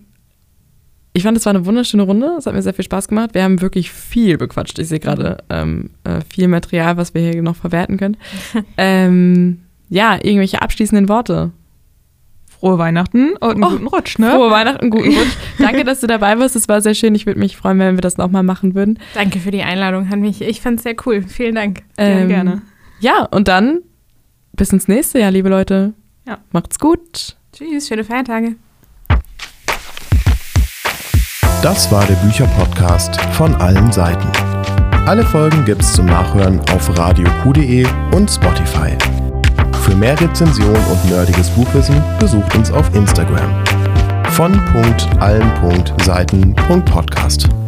ich fand, es war eine wunderschöne Runde. Es hat mir sehr viel Spaß gemacht. Wir haben wirklich viel bequatscht. Ich sehe gerade ähm, äh, viel Material, was wir hier noch verwerten können. ähm, ja, irgendwelche abschließenden Worte frohe Weihnachten und einen oh, guten Rutsch, ne? Frohe Weihnachten, guten Rutsch. Danke, dass du dabei warst. Es war sehr schön. Ich würde mich freuen, wenn wir das nochmal machen würden. Danke für die Einladung, hat mich. Ich fand es sehr cool. Vielen Dank. Ähm, gerne, gerne. Ja, und dann bis ins nächste Jahr, liebe Leute. Ja. Macht's gut. Tschüss, schöne Feiertage. Das war der Bücherpodcast von allen Seiten. Alle Folgen gibt's zum Nachhören auf radioq.de und Spotify. Für mehr Rezension und nerdiges Buchwissen besucht uns auf Instagram. Von.allen.seiten.podcast.